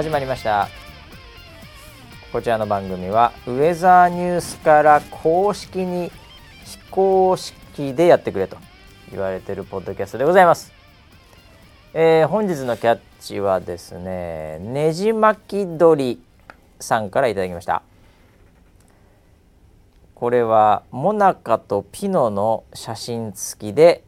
始まりました。こちらの番組はウェザーニュースから公式に非公式でやってくれと言われてるポッドキャストでございます、えー本日のキャッチはですねねじ巻き鳥さんからいただきました。これはモナカとピノの写真付きで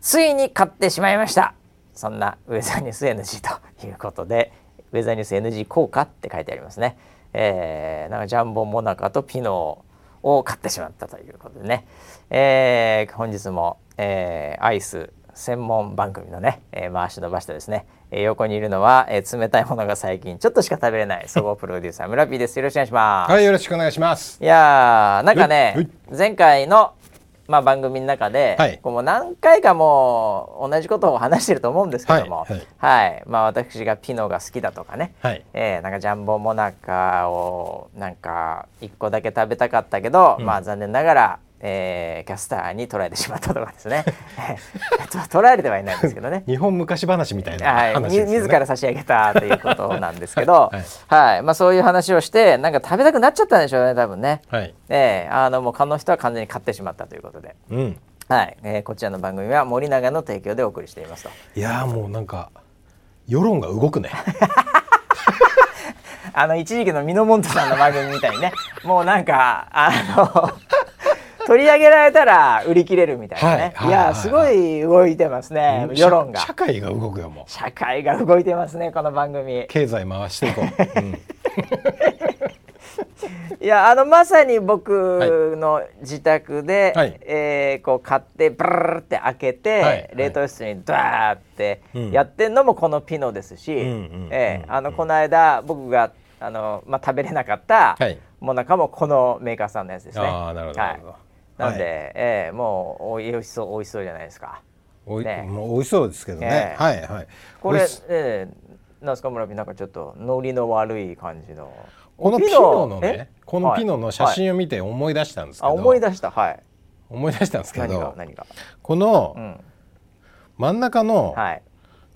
ついに買ってしまいました。そんなウェザーニュース NG ということでウェザーニュース NG 効果って書いてありますね、えーなんかジャンボモナカとピノを買ってしまったということでね、えー本日も、えーアイス専門番組のね、えー回し伸ばしてですね、えー横にいるのは、えー冷たいものが最近ちょっとしか食べれない総合プロデューサー村 P です。よろしくお願いします、はい、よろしくお願いします。いやーなんかねはい。前回の、まあ、番組の中で、はい。こうもう何回かもう同じことを話してると思うんですけども、はいはい。まあ、私がピノが好きだとかね、はい。えーなんかジャンボモナカをなんか1個だけ食べたかったけど、うん。まあ残念ながら、えーキャスターに捉えてしまったとかですね と捉えれてはいないんですけどね 日本昔話みたいなはい、み話ですよね。自ら差し上げたということなんですけど、は はいまあ、そういう話をしてなんか食べたくなっちゃったんでしょうね多分ね。はい。ええあのもう可能人は完全に買ってしまったということで、うん。はいえーこちらの番組は森永の提供でお送りしていますといやーもうなんか世論が動くね。あの一時期のミノモントさんの番組みたいにねもうなんかあの取り上げられたら売り切れるみたいなね、はいはいいやすごい動いてますね世論が。社社会が動くよもう。社会が動いてますねこの番組。経済回していこう。うん。いやあのまさに僕の自宅で、はい。えーこう買ってブルルルって開けて、はい冷凍室にドワーってうん。やってんのもこのピノですし、うえーあのこの間僕があの、まあ、食べれなかったはい。もなかもこのメーカーさんのやつですね。ああなるほどなるほど。なんで、はいえーもうおいしそう美味しそうじゃないですか。おいねもう美味しそうですけどね。ねはいはい。これえー、なんですか村ピなんかちょっとノリの悪い感じの。このピノのえ？ね、このピノの写はい真を見て思い出したんですけあど。思い出したはい。思い出したんですけ何が？ど、何が？このうん真ん中のはい。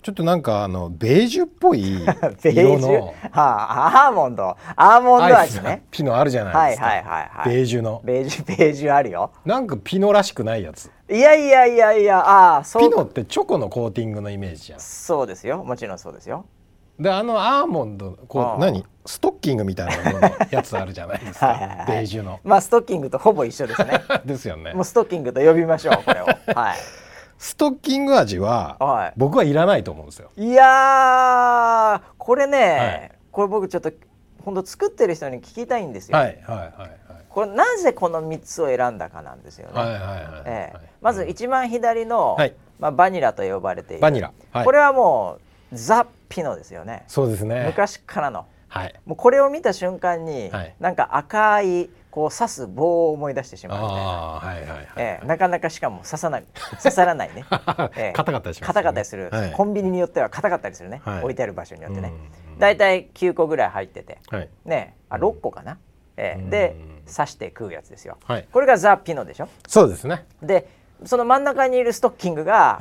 ちょっとなんかあのベージュっぽい 色の。はあ、アーモンド。アーモンド味ねピノあるじゃないですか。はいはいはいはい。ベージュの。ベージュベージュあるよ。なんかピノらしくないやつ。いやいやいやいやああそう。ピノってチョコのコーティングのイメージじゃん。そうですよ。もちろんそうですよ。であのアーモンドこう何？ストッキングみたいなののやつあるじゃないですか。はい。ベージュの。まあストッキングとほぼ一緒ですね。ですよね。もう。ストッキングと呼びましょうこれを。はいストッキング味はは僕はいらないと思うんですよ。いいやーこれね、はい。これ僕ちょっと本当作ってる人に聞きたいんですよ、はいはいはいこれなぜこの3つを選んだかなんですよね、はいはいはい。はいええ。はい。まず一番左の、はい。まあ、バニラと呼ばれている。バニラ。はい。これはもうザ・ピノですよね。そうですね。昔からの。はい。もうこれを見た瞬間に、はい。なんか赤いこう刺す棒を思い出してしまうみたいな、はいはいはい。ええなかなかしかも刺さない刺さらないね。え え硬かったりしますよね。硬かったりする、はい。コンビニによっては硬かったりするね、はい。置いてある場所によってね。うんうんだいたい9個ぐらい入ってて。はい。ねあ6個かな、ええうん。で刺して食うやつですよ。はい。これがザ・ピノでしょ。そうですね。でその真ん中にいるストッキングが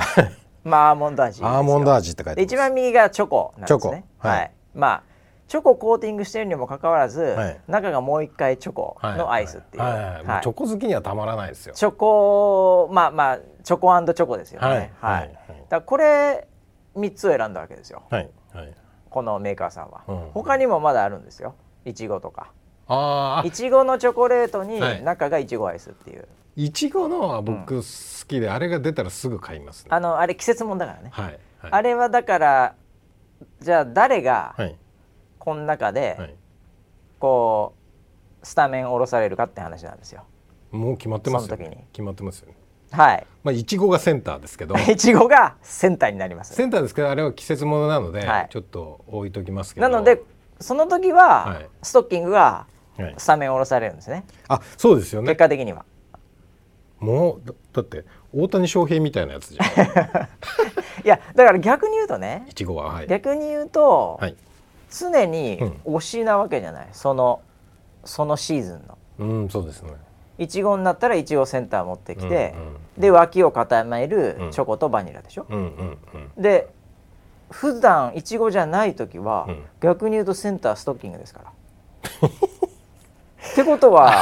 まあアーモンド味アーモンド味って書いて一番右がチョコなんですね。チョコ。はい。まあチョココーティングしてるにもかかわらず、はい。中がもう一回チョコのアイスっていう、チョコ好きにはたまらないですよ。チョコまあまあチョコチョコですよね。はい。だこれ3つを選んだわけですよ。はい。はい。このメーカーさんは、うん。他にもまだあるんですよ。いちごとか。ああいちごのチョコレートにはい。中がいちごアイスっていう、いちごのは僕好きで、あれが出たらすぐ買いますね。あのあれ季節もんだからね、はい。はい。あれはだからじゃあ誰がはいこの中で、はい。こうスタメン下ろされるかって話なんですよもう決まってますよ、その時にね。決まってますよね。はいまあいちごがセンターですけど、いちごがセンターになりますセンターですけどあれは季節ものなので、はいちょっと置いときますけど。なのでその時は、はいストッキングがはいスタメン下ろされるんですねあそうですよ結ね。果的にはもうだだって大谷翔平みたいなやつじゃん。いやだから逆に言うとねいちごははい。逆に言うと、はい。常にうん推しなわけじゃないそのそのシーズンのうんそうですね。いちごになったらいちごセンター持ってきて、うんうんで脇を固めるうんチョコとバニラでしょ、うんうんうん。で普段いちごじゃない時は、うん逆に言うとセンターストッキングですから。ってことは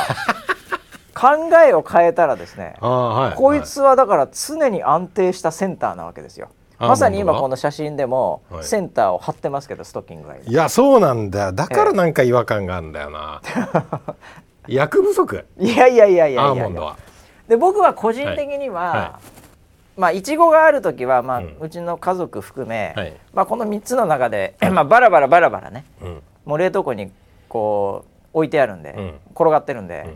考えを変えたらですねああはいこいつはだから常に安定したセンターなわけですよ。まさに今この写真でもはい。センターを張ってますけどストッキングが。今いやそうなんだよ。だからなんか違和感があるんだよな、薬不足？いやいやいやいやいやアーモンドは。で僕は個人的には、はい。はまあいちごがある時は、まあうん。うちの家族含め、はい。まあ、この3つの中で、まあ、バラバラバラバラね。うん。もう冷凍庫にこう置いてあるんで、うん。転がってるんで、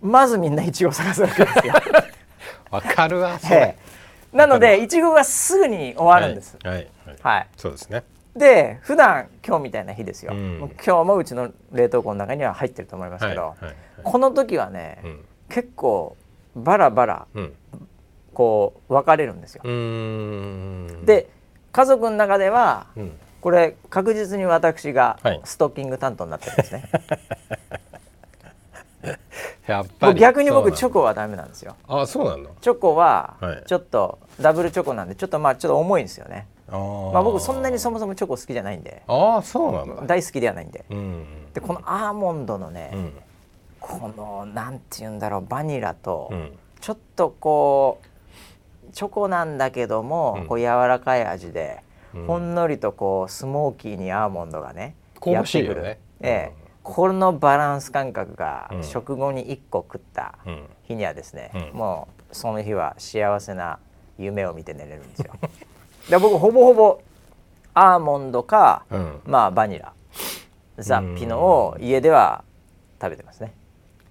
まずみんないちご探すわけですよ。わかるわそえれえなのでいちごがすぐに終わるんです。はいはい、はい。はい。そうですね。で普段今日みたいな日ですよ、うん。今日もうちの冷凍庫の中には入ってると思いますけど、はいはいはい。この時はね、うん。結構バラバラうん。こう分かれるんですよ。で家族の中ではうん。これ確実に私がはい。ストッキング担当になってるんですね。やっぱり。逆に僕チョコはダメなんですよ。あそうなの？チョコははい。ちょっとダブルチョコなんでちょっとまあちょっと重いんですよね。あー。まあ僕そんなにそもそもチョコ好きじゃないんで。ああそうなんだ大好きではないんで。うんでこのアーモンドのね、うん。このなんて言うんだろうバニラとうん。ちょっとこうチョコなんだけども、うん。こう柔らかい味で、うん。ほんのりとこうスモーキーにアーモンドがね香ばしいよね。やってくる。ええこのバランス感覚がうん。食後に1個食ったうん。日にはですね、うん。もうその日は幸せな夢を見て寝れるんですよ。で僕ほぼほぼアーモンドか、うん。まあバニラザ・ピノを家では食べてますね。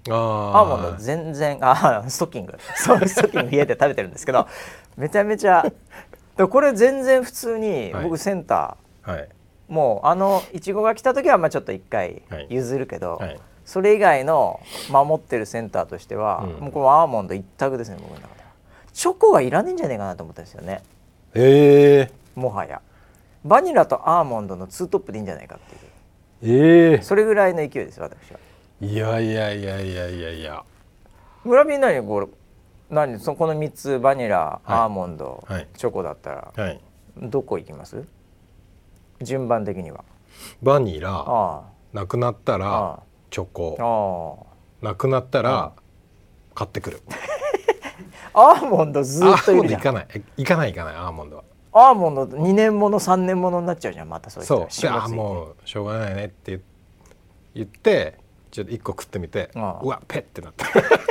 あアーモンド全然あストッキング。そうストッキング家で食べてるんですけどめちゃめちゃでこれ全然普通にはい。僕センター、はいもうあのいちごが来た時はまあちょっと一回はい。譲るけど、はい。それ以外の守ってるセンターとしては、うん。もうこのアーモンド一択ですね僕の中では。チョコはいらねえんじゃねえかなと思ったんですよね。え。もはや。バニラとアーモンドのツートップでいいんじゃないかっていう。ええ。それぐらいの勢いです私は。えいやいやいやいやいやいや。村人何これ何？そこの3つバニラ、はい。アーモンド、はい。チョコだったらはい。どこ行きます？順番的には。バニラあなくなったあらチョあコ。あなくなったら買ってくる。あ アーモンドずアっといるじゃん。ーモンドいかない。えいかないいかないアーモンドは。アーモンド2年もの3年ものになっちゃうじゃんまたそれそう。で霜ついてあもうしょうがないねって言言ってちょっと一個食ってみてああ。うわペッってなった。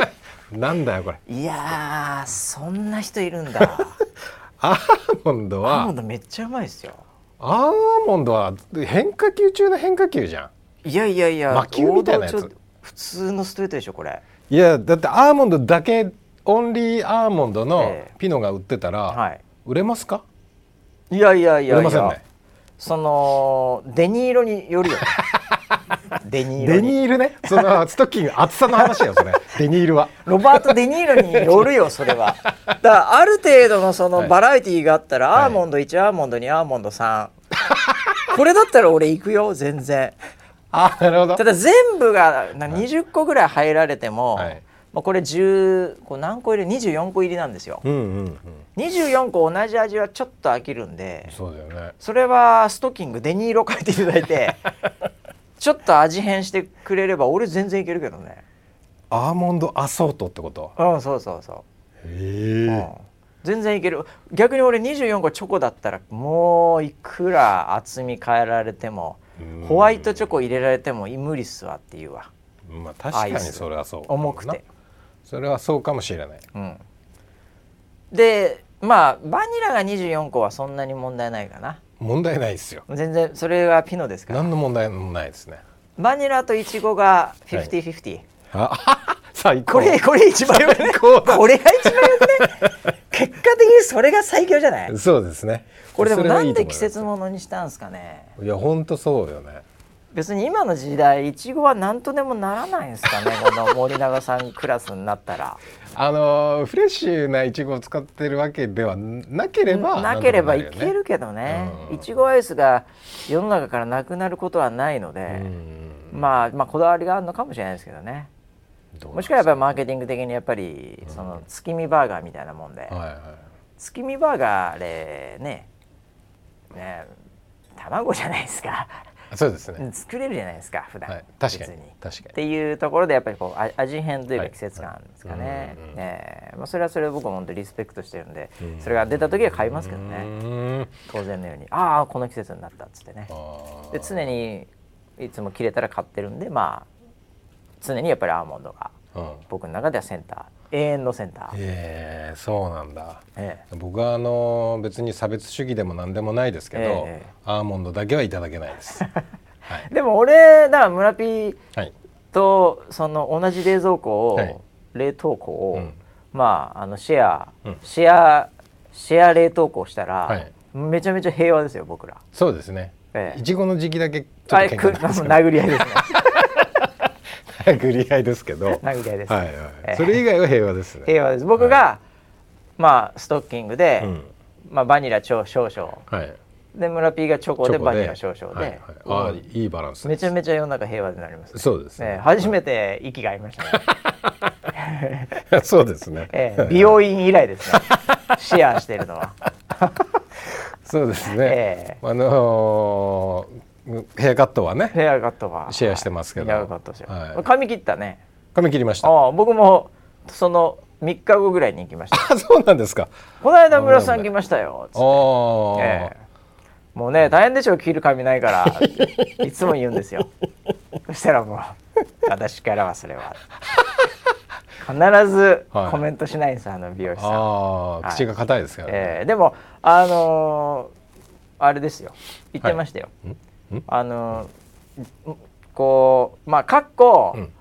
なんだよこれ。いやーそんな人いるんだ。アーモンドアーモンはドめっちゃうまいですよアーモンドは変化球中の変化球じゃん。いやいやいや魔球みたいなやつ。普通のストレートでしょこれ。いやだってアーモンドだけオンリーアーモンドのええ。ピノが売ってたら、はい。売れますか？いやいやいやいや、売れませんね。そのデニーロによるよね デニーロデにニールね。その ストッキング厚さの話だよそれ。デニールは。ロバート・デ・ニーロによるよそれは。だからある程度のそのはい。バラエティーがあったら、はい。アーモンド1アーモンド2アーモンド3これだったら俺行くよ全然。あなるほど。ただ全部がな20個ぐらい入られても、はい。まあ、これ10こう何個入り24個入りなんですよ。うんうんうん。24個同じ味はちょっと飽きるんでそうだよね。それはストッキングデニーロ書いていただいてちょっと味変してくれれば俺全然いけるけどね。アーモンドアソートってこと？うんそうそうそう。へうん。全然いける。逆に俺24個チョコだったらもういくら厚み変えられてもうん。ホワイトチョコ入れられても無理っすわっていうわ。まあ確かにそれはそう重くて、それはそうかもしれない。うん、でまあバニラが24個はそんなに問題ないかな問題ないですよ。全然それがピノですから。何の問題もないですね。バニラとイチゴが50-50、あ 最高。これこれ一番よくねこれが一番よくね。結果的にそれが最強じゃない？そうですね。これでもないんで季節ものにしたんすかね？いや本当そうよね別に今の時代いちごは何とでもならないんですかね？この森永さんクラスになったら。あのーフレッシュなイチゴを使ってるわけではなければなければいけるけどね。うん。いちごアイスが世の中からなくなることはないので、うん。まあまあこだわりがあるのかもしれないですけどね。もしくはやっぱりマーケティング的にやっぱりその月見バーガーみたいなもんで、はいはい。月見バーガーあれねね卵じゃないですかそうですね、作れるじゃないですか普段、はい、確かに。別確かに。っていうところでやっぱりこうあ味変というかはい。季節感ですかね、はい。ええ。まあ、それはそれで僕も本当リスペクトしてるんで、うん。それが出た時は買いますけどうね当然のようにああこの季節になったっつってね。で常にいつも切れたら買ってるんでまあ常にやっぱりアーモンドがうん。僕の中ではセンター永遠のセンター、ええそうなんだええ僕はあの別に差別主義でも何でもないですけど、ええアーモンドだけはいただけないです。はい。でも俺だから村ピーはい。とその同じ冷蔵庫を、はい冷凍庫を、うんまああのシェア、うんシェアシェア冷凍庫をしたら、はいめちゃめちゃ平和ですよ僕ら。そうですね。ええいちごの時期だけちょっと喧嘩殴り合いですね。殴り合いですけど。はい殴り合いです、はい。ええそれ以外は平和ですね。平和です。僕が、まあストッキングで、うん。まあバニラ超少々はい。で村ピーがチョコでバニラ少々で、はいはい、ああいいバランスめちゃめちちゃ世の中平和になります。そうですね。ええ初めて息が合いましたね。そうですね。ええ美容院以来ですね。シェアしてるのは。そうですね。えあのーヘアカットはね。ヘアカットは。シェアしてますけど。ヘアカット髪切ったね。髪切りました。ああ僕もその3日後ぐらいに行きました。あそうなんですか。この間村さん来ましたよ。つって。ああ、ええ。もうね大変でしょ切る髪ないから。いつも言うんですよ。そしたらもう私からはそれは。必ずはい。コメントしないんです、あの美容師さん、ああ、はい。口が硬いですからね。ええ。でもあのーあれですよ。言ってましたよ、んん？あのこうまあかっこ、うん。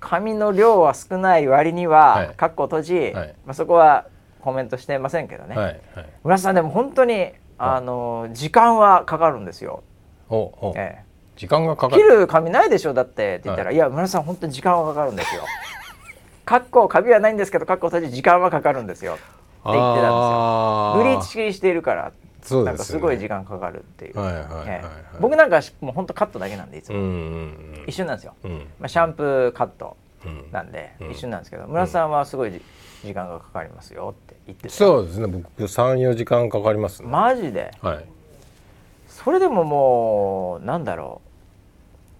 紙の量は少ない割には、はい。かっこ閉じ、はい。まあ、そこはコメントしてませんけどね、はい。はい。村瀬さんでも本当にあの時間はかかるんですよ、おお、え時間がかえ切かる。る紙ないでしょだってって言ったら、、はい。や村瀬さん本当に時間はかかるんですよ。かっこカビはないんですけどかっこ閉じ時間はかかるんですよ。って言ってたんですよ。あブリーチ式にしているからそうなんかですよね。すごい時間かかるっていう、はいはいはいはいええ僕なんかはもう本当カットだけなんでいつも、うんうん一緒なんですよ、うん。まあ、シャンプーカットうん。なんでうん。一緒なんですけど、村瀬さんはすごいじ時間がかかりますよって言っててそうですね。僕三四時間かかりますね。マジで？はい。それでももうなんだろ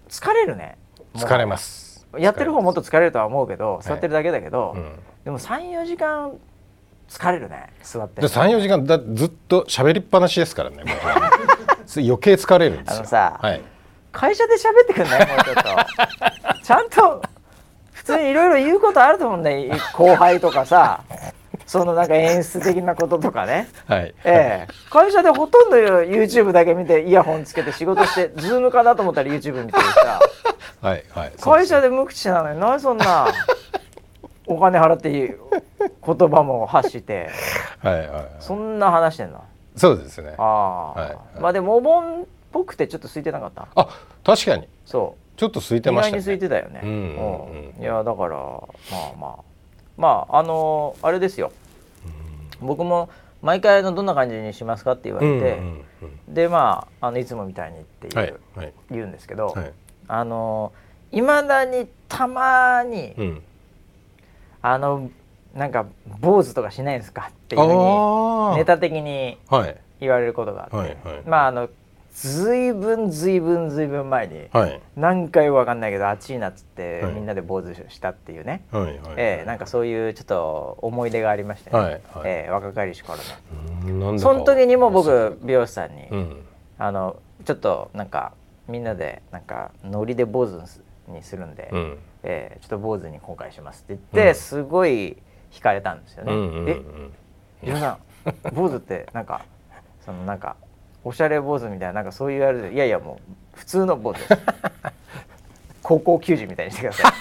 う。疲れるね。疲れます。やってる方もっと疲疲れるとは思うけどい。座ってるだけだけど、れます。でも34時間疲れるね座ってうん。で三四時間だずっと喋りっぱなしですからね。余計疲れるんですよ。あのさはい。会社で喋ってくんないもうちょっとちゃんと普通にいろいろ言うことあると思うんだよ後輩とかさそのなんか演出的なこととかねはい。ええ、会社でほとんど YouTube だけ見てイヤホンつけて仕事してズームかなと思ったら YouTube 見てるしさはい はい。会社で。で無口なのに何そんなお金払っていい言葉も発して はいはいはい。そんな話してんの？そうですね。ああ、はいはいまあでもお盆っぽくてちょっと空いてなかった？あ、確かに。そうちょっと空いて意ましたね。外に空いてたよね、うんうんうんいやだからまあまあまああのあれですよ僕も毎回あのどんな感じにしますかって言わうんれて、うんでまああのいつもみたいにっていう、うん。はいはい言うんですけど、はい。あのいまだにたまに、うん。あのなんか坊主とかしないんですかっていうふうに。ネタ的にはい。言われることがあって、はいはい。まああのずいぶんずいぶんずいぶん前にはい。何回わかんないけど暑いなっつって、はい。みんなで坊主したっていうね、はいはい。ええなんかそういうちょっと思い出がありましてね、はいはい。ええ若かりし頃の。その時にも僕美容師さんに、うん。あのちょっとなんかみんなでなんかノリで坊主にするんで、うん。えーちょっと坊主に今回しますって言って、うん。すごい惹かれたんですよね。うんうんうんえ皆さん坊主ってなんかそのなんかおしゃれ坊主みたいななんかそういうあれでいやいやもう普通の坊主です。高校球児みたいにしてください、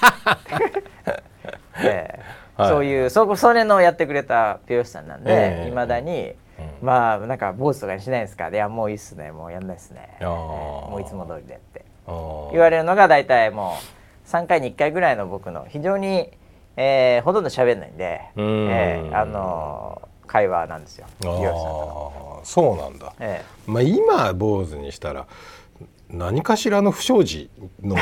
えーはい。そういうそこそれのやってくれた美容師さんなんでええ。いま、だに、まあなんか坊主とかにしないですか？いやもういいっすねもうやんないっすね。もういつも通りでって。言われるのが大体もう3回に1回ぐらいの僕の非常に、えーほとんど喋んないんで、うん。えーあのー会話なんですよ。あそうなんだ。えまあ今坊主にしたら何かしらの不祥事の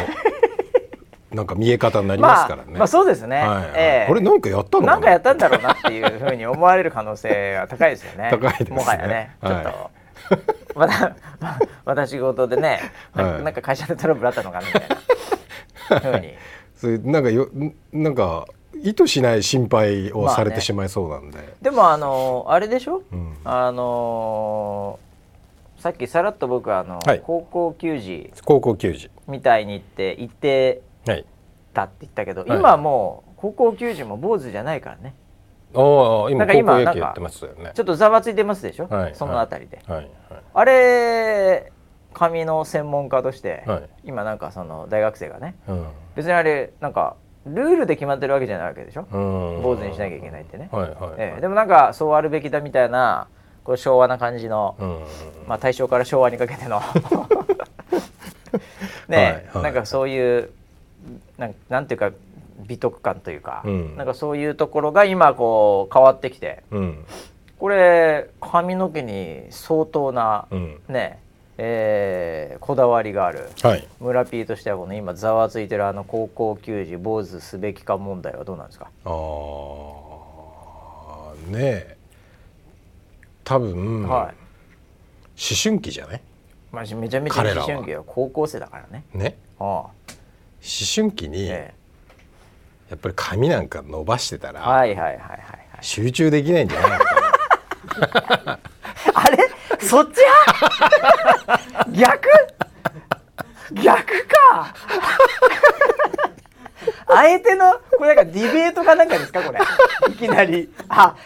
なんか見え方になえりますからね。まあ、まあそうですね、はいはい。ええ。これ何かやったのかな？なんかやったんだろうなっていうふうに思われる可能性は高いですよね。高いですね。もはやね。ちょっと、はいまたま私事でねなんか,、はい。なんか会社でトラブルあったのかなみたいな ふうにそれなんかよなんか意図しない心配をされてしまいそうなんで、でもあのあれでしょ、うん。あのさっきさらっと僕あの、はい。高校球児高校球児。みたいに言って行ってはいたって言ったけど、はい。今はもう高校球児も坊主じゃないからね。ああ今高校野球やってますよね。ちょっとざわついてますでしょ、はい。そのあたりで、はい。はい。あれ髪の専門家として、はい。今なんかその大学生がねうん。別にあれなんかルールで決まってるわけじゃないわけでしょ、うん。坊主にしなきゃいけないってね、はいはい、ええ。でもなんかそうあるべきだみたいなこう昭和な感じの、うん。まあ、大正から昭和にかけての。ね、はいはい。なんかそういうなんなんていうか美徳感というか、うん。なんかそういうところが今こう変わってきて。うん。これ髪の毛に相当な、うん。ねえーこだわりがある。はい。村 P としてはこの今ざわついてるあの高校球児坊主すべきか問題はどうなんですか、ああねえ。多分、はい。思春期じゃない？まあ、めちゃめちゃ思春期は高校生だからね。ね。あ思春期あにやえ。っぱり髪なんか伸ばしてたえら、はいはいはいはいはい。集中できないんじゃないのかな。あれ？そっち派？逆？逆か？相手のこれなんかディベートかなんかですか？これ。いきなり。あ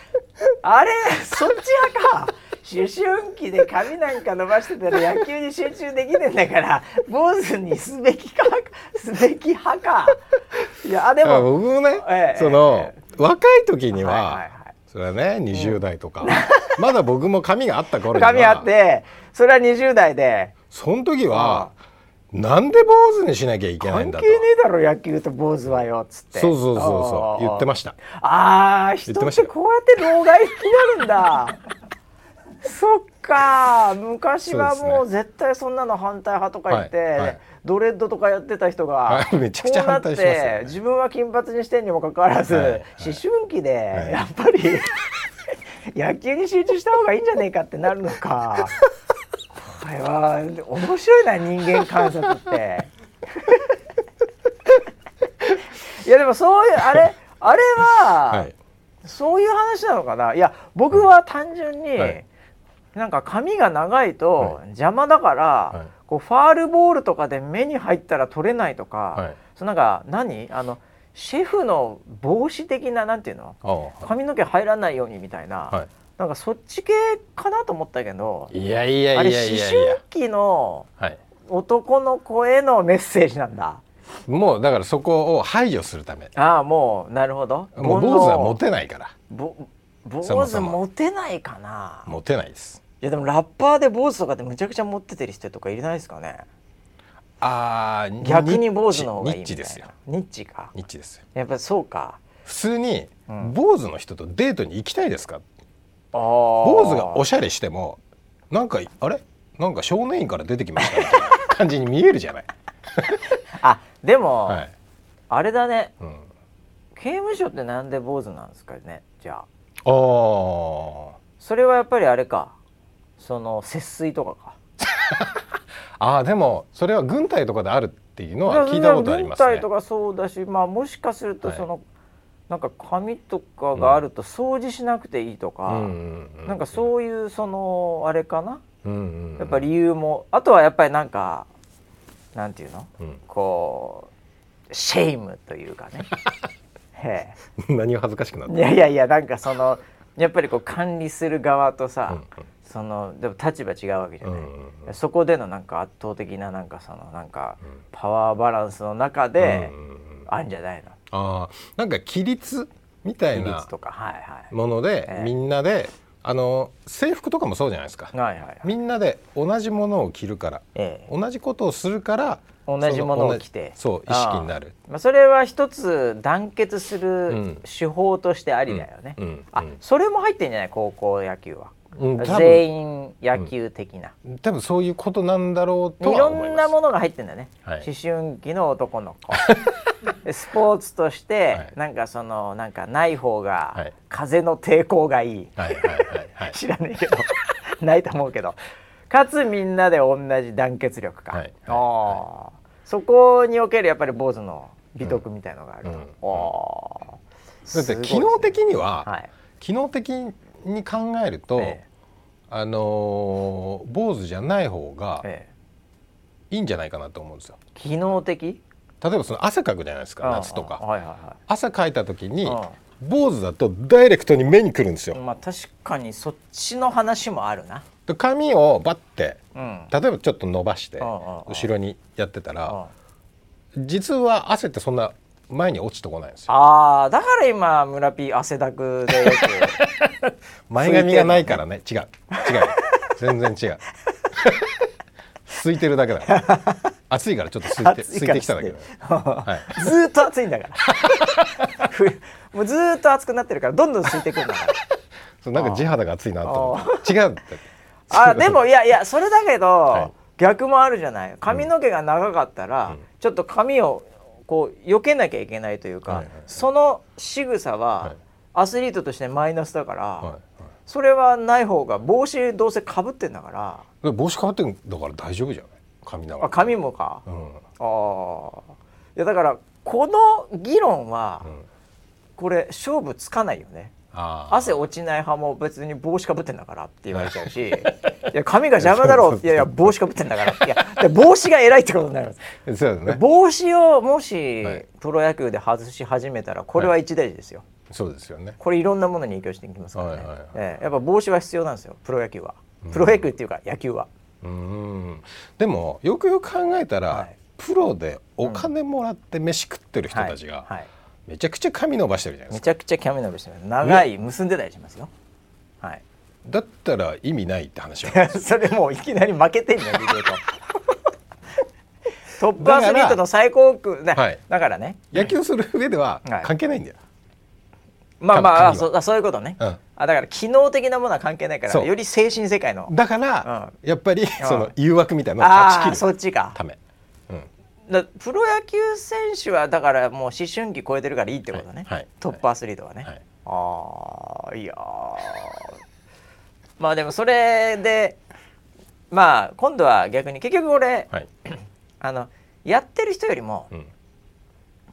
あれそっち派か？思春期で髪なんか伸ばしてたら野球に集中できねえんだから坊主にすべきか？すべき派か？いやあでも僕もね、ええその、え。若い時には、はいはいはいそれはね20代とか、まだ僕も髪があった頃には。髪あってそれは20代で。その時はなんで坊主にしなきゃいけないんだと。関係ねえだろ野球と坊主はよっつって。そうそうそうそう。言ってましした。たああ人言ってこうやって老害になるんだ。そっか。昔はもう絶対そんなの反対派とか言って、はい。はいドレッドとかやってた人が、はいめちゃくちゃ反対しますよね。自分は金髪にしてんにもかかわらず、はいはい。思春期ではい。やっぱり、野球に集中した方がいいんじゃねえかってなるのか。これは面白いな人間観察って。いやでもそういうあれあれは、はい。そういう話なのかな。いや僕は単純に、はい。なんか髪が長いとはい邪魔だから、はいこうファールボールとかで目に入ったら取れないとか、はい。そうなんか何？あのシェフの帽子的ななんていうの？あ髪の毛入らないようにみたいな、あはなんかそっち系かなと思ったけどいいやいやあれいやい思やいや春期のはい。男の子へのメッセージなんだ。もうだからそこを排除するため。ああもうなるほど。もう坊主はモテないから。ぼ坊主そも。そもモテないかな。モテないです。いやでもラッパーで坊主とかでむちゃくちゃ持っててる人とかいないですかね？ああ逆に坊主の方がいいニみたいな。ッチですよニッチか。ニッチですよやっぱそうか。普通にうん坊主の人とデートに行きたいですか？ああ。坊主がおしゃれしてもなんかあれ？なんか少年院から出てきましたみたいな 感じに見えるじゃない、あでも、はいあれだね。うん、刑務所ってなんで坊主なんですかね？じゃあああそれはやっぱりあれか。その節水とかか。あーでもそれは軍隊とかであるっていうのは聞いたことありますね。軍隊とかそうだし、まあもしかするとはい。その、なんか紙とかがあると掃除しなくていいとか。うんうんうんなんかそういうそのあれかな？うんうんうん。やっぱ理由もあとはやっぱりなんかなんていうの？うん。こうシェイムというかね。へ何が恥ずかしくなっえたいやいやいやなんかそのやっぱりこう管理する側とさ、うんそのでも立場違うわけじゃない、うんうんうん。そこでのなんか圧倒的ななんかそのなんかうん。パワーバランスの中でうんうんうんあんじゃないの？あーなんか規律みたいな比率とか。はいはい。もので、ええ。みんなであの制服とかもそうじゃないですか、はいはいはい。みんなで同じものを着るからええ。同じことをするから同じものを着て。そう意識になる。まあ、それは一つ団結すうるん。手法としてありだよね、うん。うん。あそれも入ってんじゃない？高校野球は、全員野球的な、多分そういうことなんだろうといろんなものが入ってんだね、はい。思春期の男の子。でスポーツとして、はい。なんかそのなんかない方が、はい。風の抵抗がいい。はいはいはいはい。知らねえけど。ないと思うけど。かつみんなで同じ団結力か、はいあー。そこにおけるやっぱり坊主の美徳みたいのがあると、うんうんだって機能的には、はい。機能的に考えると、えあのー坊主じゃない方がええ。いいんじゃないかなと思うんですよ。え機能的？例えばその汗かくじゃないですか夏とあか。はいは汗かい。た時にいはい、坊主だとダイレクトに目にくるんですよ。うん、まあ確かにそっちの話もあるな。で髪をバッてうん。例えばちょっと伸ばして後ろにやってたらあ実は汗ってそんな前に落ちてこないんですよ。あーだから今村 P 汗だくでよく。前髪がないからね。違う。違う。全然違う。空いてるだけだ暑いからちょっと空いて空いてきただけだはい。ずーっと暑いんだから。ふもうずーっと暑くなってるからどんどん空いてくるんだから。そうなんか地肌が熱いなと思って。違うって。あでもいやいやそれだけど、はい。逆もあるじゃない。髪の毛が長かったら、うん。ちょっと髪をこう避けなきゃいけないというか、その仕草は、はい。アスリートとしてマイナスだから、それはない方が帽子どうせかぶってんだから。で帽子かぶってんだから大丈夫じゃない？髪長いあ髪もか、うん。ああいやだからこの議論は、うん。これ勝負つかないよね。汗落ちない派も別に帽子かぶってんだからって言われちゃうし いや髪が邪魔だろういやいや帽子かぶってんだから。いやで帽子が偉いってことになりますそうだね。帽子をもし、はい。プロ野球で外し始めたらこれは一大事ですよ、そうですよね。これいろんなものに影響していきますからね、はいはいはい。ええ。やっぱ帽子は必要なんですよ。プロ野球は。プロ野球っていうか野球は、うん。でもよくよく考えたら、はい。プロでお金もらって飯食ってる人たちが、はい。はい。めちゃくちゃ髪伸ばしてるじゃないですか。めちゃくちゃキャミ伸びしてます。長い結んでたりしますよ、はい。だったら意味ないって話は。それもういきなり負けてんじゃんトップアスリートの最高区だ,、はい。だからね。野球する上でははい。関係ないんだよ、まあまあそあそういうことね、うん。あだから機能的なものは関係ないからより精神世界の。だから、やっぱりその誘惑みたいなのを断ち切る。そっちか。ため、うん、だプロ野球選手はだからもう思春期超えてるからいいってことね、はい。はい。トップアスリートはね、はい。ああいやー。まあでもそれでまあ今度は逆に結局俺はい、あのやってる人よりもうん。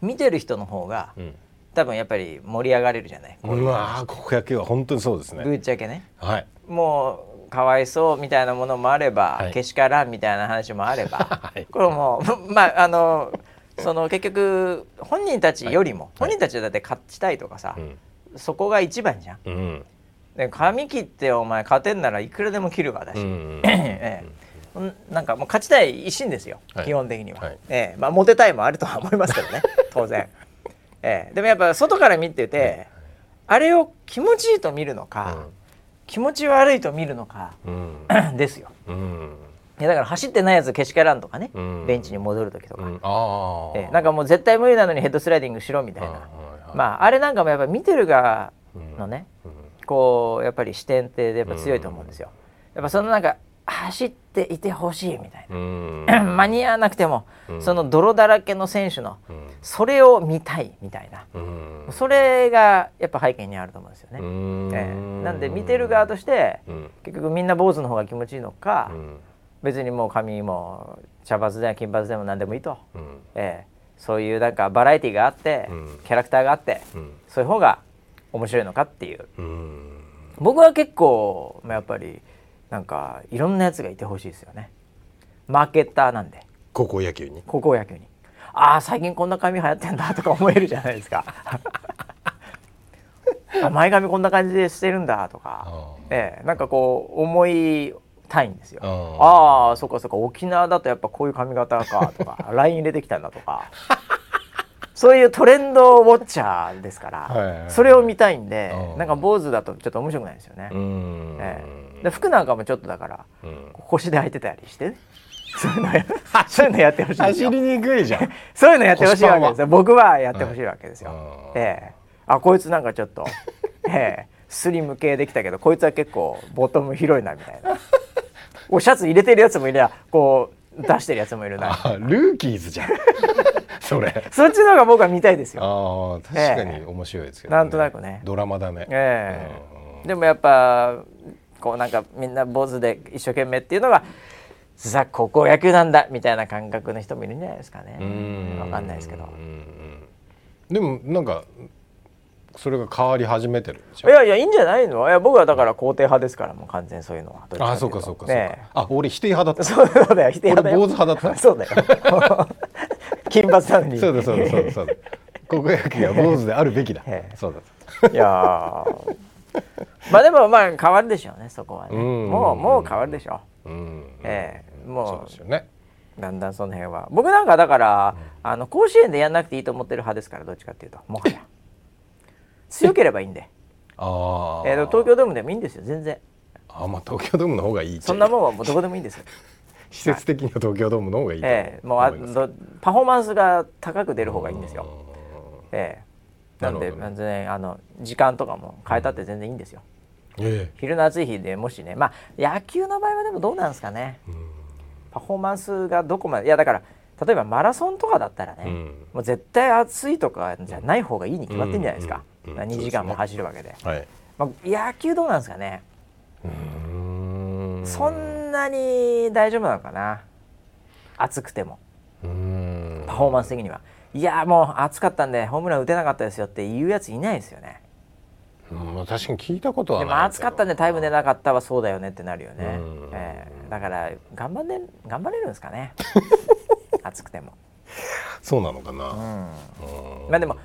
見てる人の方がうん。多分やっぱり盛り上がれるじゃない、こうわー高校野球は本当にそうですぶねっちゃけね。はい。もうかわいそうみたいなものもあれば、はい。けしからんみたいな話もあれば、はい。これもうまああのその結局本人たちよりも、はい。本人たちはだって勝ちたいとかさ、うん。そこが一番じゃん。うん。で髪切ってお前勝てんならいくらでも切るわだし、うん。ええ。うんなんかもう勝ちたい一心ですよ、はい。基本的には、はい。ええ。まあモテたいもあるとは思いますけどね。当然、ええ。でもやっぱ外から見てて、あれを気持ちいいと見るのか、気持ち悪いと見るのかうん。ですよ。うん。いやだから走ってないやつけしからんとかね、うん。ベンチに戻る時とか、うん。ええ。なんかもう絶対無理なのにヘッドスライディングしろみたいな、まああれなんかもやっぱ見てる側のね、こうやっぱり視点ってやっぱ強いと思うんですよ。やっぱそのなんか走っていてほしいみたいうん。な、間に合わなくても、うん。その泥だらけの選手のうん。それを見たいみたいな、うん。それがやっぱ背景にあると思うんですよね。うん。ええ。なんで見てる側として、うん。結局みんな坊主の方が気持ちいいのか、うん。別にもう髪も茶髪でも金髪でも何でもいいと、うん。ええ。そういうなんかバラエティーがあって、うん。キャラクターがあって、うん。そういう方が面白いのかっていう。うん。僕は結構まあやっぱりなんかいろんなやつがいてほしいですよね。マーケッターなんで。高校野球に？高校野球に。ああ最近こんな髪流行ってんだとか思えるじゃないですか。あ前髪こんな感じでしてるんだとか、あええ、なんかこう思いたいんですよ。ああそっかそっか。沖縄だとやっぱこういう髪型かとか。LINE 入れてきたんだとか。そういうトレンドウォッチャーですから、はいはいはい。それを見たいんでうんなんか坊主だとちょっと面白くないですよね、うん。ええで服なんかもちょっとだからうん。腰で履いてたりしてね。そういうのやそういうのやってほしい走りにくいじゃん。そういうのやってほしいわけですよ。僕はやってほしいわけですよ、はいええ。あこいつなんかちょっと ええスリム系できたけどこいつは結構ボトム広いなみたいな。おシャツ入れてるやつもいりゃこう出してるやつもいるな。あルーキーズじゃん。それ。そっちの方が僕は見たいですよ。ああ確かに面白いですけど、ね。なんとなくね。ドラマだね。ええ。でもやっぱこうなんかみんな坊主で一生懸命っていうのがさ高校野球なんだみたいな感覚の人もいるんじゃないですかね。うん。わかんないですけど。でもなんかそれが変わり始めてるいょ？やいやいいんじゃないの？いや僕はだから肯定派ですからもう完全そういうのは。あっていと。そうかそうかそうか、ねあ俺否定派だった。そうそうだよ否定派坊主派だった。そうだよ。金髪なのに。そうだそうだそうだそうだ。高校野球は坊主であるべきだ。ええ。そうだ。いやー まあでもまあ変わるでしょうねそこはね。うん。もうもう変わるでしょう。ん。うええそうもですよね。うだんだんその辺は。僕なんかだからあの甲子園でやんなくていいと思ってる派ですからどっちかっていうと。もはや。強ければいいんで、ああ、えー、東京ドームでもいいんですよ。全然。あまあ東京ドームの方がいいそんなもんはもうどこでもいいんですよ。施設的には東京ドームの方がいいとええもうあ思いますどパフォーマンスが高く出る方がいいんですよ。ええなんで全然あの時間とかも変えたって全然いいんですよ、え昼の暑い日でもしねまあ野球の場合はでもどうなんですかね。パフォーマンスがどこまでいやだから例えばマラソンとかだったらね、うん。もう絶対暑いとかじゃない方がいいに決まってんじゃないですか、うん。うんうん。2時間も走るわけで。はい。まあ、野球どうなんですかね、うーん。そんなに大丈夫なのかな。暑くても。うーん。パフォーマンス的にはいやもう暑かったんでホームラン打てなかったですよって言うやついないですよね。うんまあ確かに聞いたことはでも暑かったんでタイム出なかったはそうだよねってなるよね。うん、ええ。だから頑張れ頑張れるんですかね。暑くても、そうなのかな、うん、うん。まあでも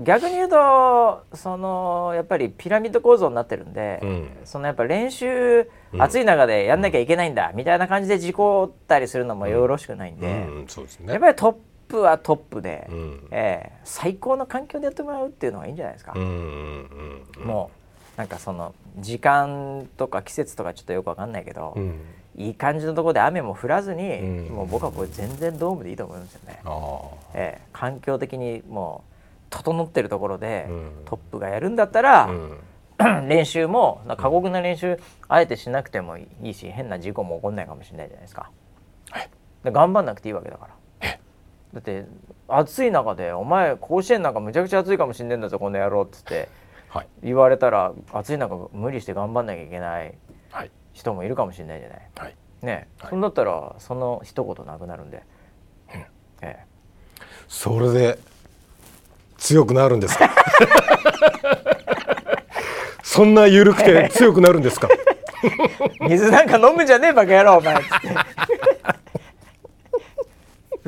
逆に言うとそのやっぱりピラミッド構造になってるんで、うん。そのやっぱ練習うん。暑い中でやんなきゃいけないんだ、みたいな感じで事故ったりするのもよろしくないんで、うんそうですね。やっぱりトップはトップで、うん。ええ最高の環境でやってもらうっていうのがいいんじゃないですか、うんうんうんもうなんかその時間とか季節とかちょっとよくわかんないけど、うん。いい感じのところで雨も降らずに、うん。もう僕はこれ全然ドームでいいと思うんですよね。ええ環境的にもう整ってるところで、うん。トップがやるんだったら、うん。練習も過酷な練習あえてしなくてもいいし変な事故も起こんないかもしれないじゃないですか。で頑張んなくていいわけだから。だって暑い中で「お前甲子園なんかむちゃくちゃ暑いかもしんねえんだぞこの野郎」っつってはい。言われたら暑い中無理して頑張んなきゃいけないはい。人もいるかもしれないじゃない。はい。ね、はい。そんだったらその一言なくなるんで。ええ。それで強くなるんですか？そんな緩くて強くなるんですか？水なんか飲むんじゃねえバカ野郎お前っつって。う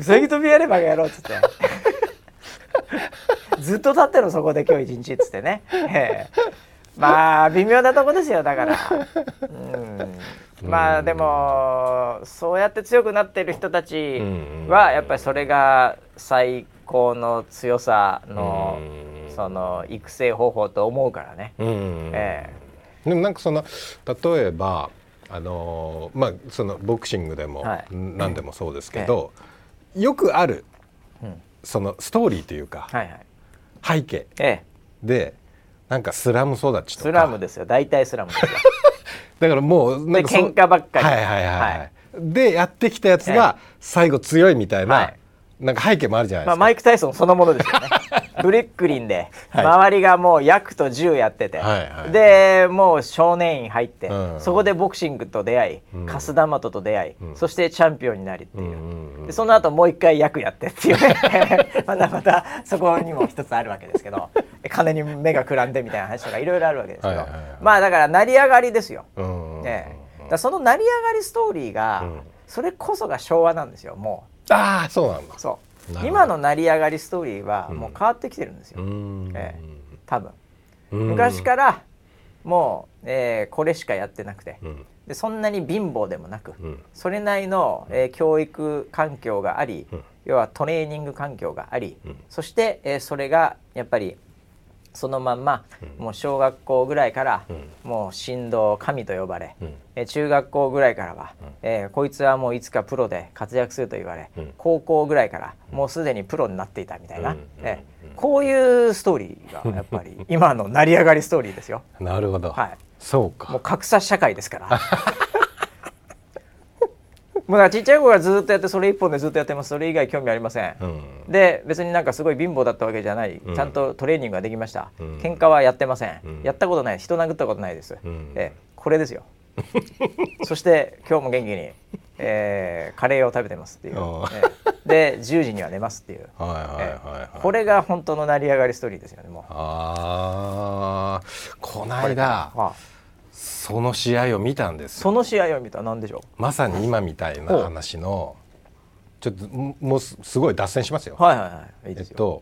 さぎ跳びやれバカ野郎っつって。ずっと立ってろそこで今日一日っつってね、ええ。まあ微妙なとこですよだから。うん。まあでもそうやって強くなってる人たちはやっぱりそれが最高の強さのうん。その育成方法と思うからね、うん。えでもなんかその例えばあのーまあそのボクシングでも、はい。何でもそうですけど、よくあるえうん。そのストーリーというかはいはい。背景ええ。でなんかスラム育ちとか。スラムですよ。大体スラムですよ。だからもうなんか喧嘩ばっかり。はいはいはい、はい。はい。でやってきたやつが最後強いみたいな、はいなんか背景もあるじゃないでまあ、すか、マイク・タイソンそのものですよね。ブリックリンで。はい。周りがもう役と銃やってて、はいはいでもう少年院入って、うん。そこでボクシングと出会い、うん。カスダマトと出会い、うん。そしてチャンピオンになりっていう,、うんうんうん。でその後もう一回役やってっていうね。またまたそこにも一つあるわけですけど。金に目がくらんでみたいな話とかいろいろあるわけですけど、はいはいはいまあだから成り上がりですよ。ねえ。だその成り上がりストーリーが、うん。それこそが昭和なんですよもああそうなんだ。う。そう今の成り上がりストーリーはうん。もう変わってきてるんですよ、うん。え多分。うん。昔からもう、えーこれしかやってなくて。うん。でそんなに貧乏でもなく、うん。それなりの、えー教育環境があり、うん。要はトレーニング環境があり、うん。そして、えーそれがやっぱりそのまんま、もう小学校ぐらいから、うん。もう神道神と呼ばれ、うん。えー中学校ぐらいからは、うん。えーこいつはもういつかプロで活躍すると言われ、うん。高校ぐらいからもうすでにプロになっていたみたいな、うん。えこういうストーリーがやっぱり 今の成り上がりストーリーですよ。なるほど、はい。そうか。もう格差社会ですから。もうだちっちゃい頃からずっとやってそれ一本でずっとやってます。それ以外興味ありません、うん。で別になんかすごい貧乏だったわけじゃない、うん。ちゃんとトレーニングができました、うん。喧嘩はやってません、うん。やったことない。人殴ったことないです、うん。でこれですよ。そして今日も元気に、えー、カレーを食べてますっていう、で10時には寝ますっていう、これが本当の成り上がりストーリーですよねもう。あー。このこれから。間あその試合を見たんですよ。その試合を見たら何でしょまさに今みたいな話のちょっとももうすすごい脱線しますよ。うはいはいはいいいえっと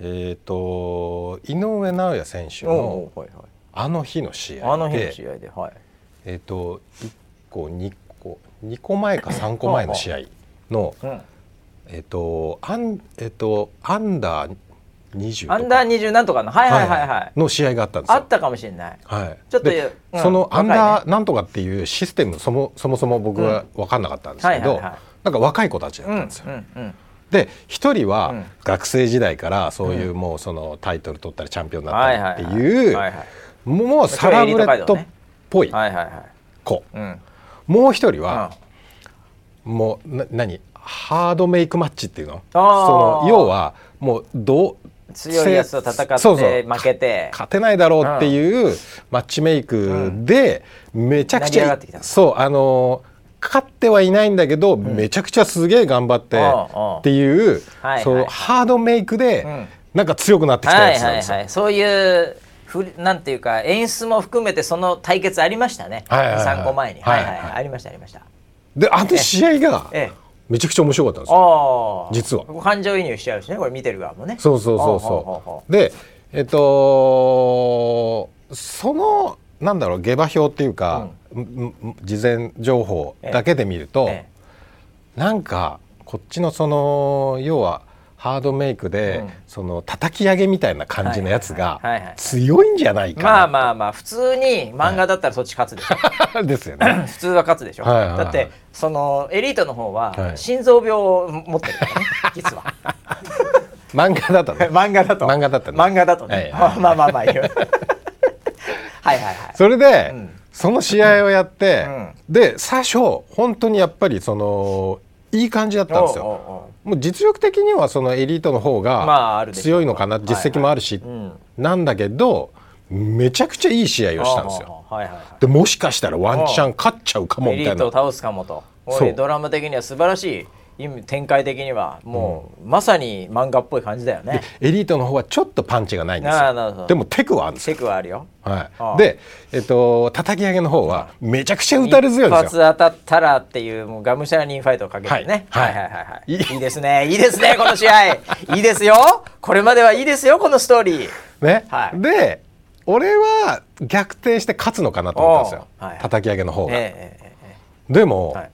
えっと井上尚弥選手のあの日の試合であの日の試合ではい。えっと1個2個2個前か3個前の試合のうん、えっとアンえっとアンダー20とかアンダー20なんとかの。はいはいはいはい、の試合があったんですよ。あったかもしれない。はい、ちょっとでうんそのアンダ若ーなんとかっていうシステムそもそもそも僕は分かんなかったんですけど、なんか若い子たちだっうんたんですよ。うんうんで一人はうん。学生時代からそういうもうそのタイトル取ったりチャンピオンになはいったりってはいいうもうサラブレッドっぽい子。うん。もう一人はもうな何？ハードメイクマッチっていうの？その要はもうどう強いやつと戦って負けて。勝てないだろうっていうマッチメイクでめちゃくちゃ成り上がってきた。そうあの勝ってはいないんだけど、めちゃくちゃすげえ頑張ってっていうはいそうはいハードメイクでうん。なんか強くなってきたやつなんですよ。はいそういうふりなんていうか演出も含めてその対決ありましたね。はいはいはい。3個前に。はいはい。はいはいはい。ありましたありました。であの試合がええめちゃくちゃ面白かったんですよ。実は。感情移入しちゃうしねこれ見てる側もね。そうそうそうそう。でえっとそのなんだろう下馬評っていうか、ん。ん事前情報だけで見ると、え。なんかこっちのその要はハードメイクで、うん。その叩き上げみたいな感じのやつがはいはいはいはい強いんじゃないかな、まあまあまあ普通に漫画だったらそっち勝つでしょ、ですよね。普通は勝つでしょ、はいはいはい。だってそのエリートの方ははい。心臓病を持ってるからね 実は。漫画だとね。漫画だと。漫画だとね。漫画だとね、はいはいまあまあまあいいよ。はいはいはい。それで、うん。その試合をやって、うん。で最初本当にやっぱりそのいい感じだったんですよ。もう実力的にはそのエリートの方まあが強いのかな、実績もあるし、うん。なんだけどめちゃくちゃいい試合をしたんですよ。ああはいはいはい。でもしかしたらワンチャン勝っちゃうかもエみたいな。リートを倒すかもと。ドラマ的には素晴らしい展開的にはもう、まさに漫画っぽい感じだよね。エリートの方はちょっとパンチがないんですああなるほど。よでもテクはあるんですチよ、ェクはあるよ。はああ。い、で、えっと叩き上げの方はめちゃくちゃ打たれ強いん一ですよ。発当たったらっていうもうがむしゃらにファイトをかけてね、はい。はい。はいはいはいい。いい。いですね。いいですねこの試合。いいですよ。これまではいいですよこのストーリー。ね、はい。で俺は逆転して勝つのかなと思ったんですよ、はい。叩き上げの方が、えええええでも、えはい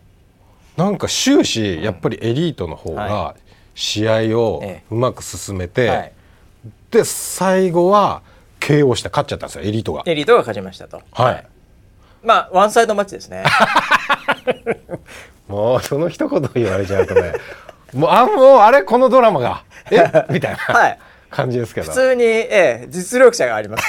なんか終始やっぱりエリートの方はが試合をええ。うまく進めて、はい。で最後は KO して勝っちゃったんですよエリートが。エリートが勝ちましたと。はい。まあワンサイドマッチですね。もうその一言言われちゃうとね もうあもうあれこのドラマがえ？みたいな、はい。感じですけど。普通に、ええ、実力者があります。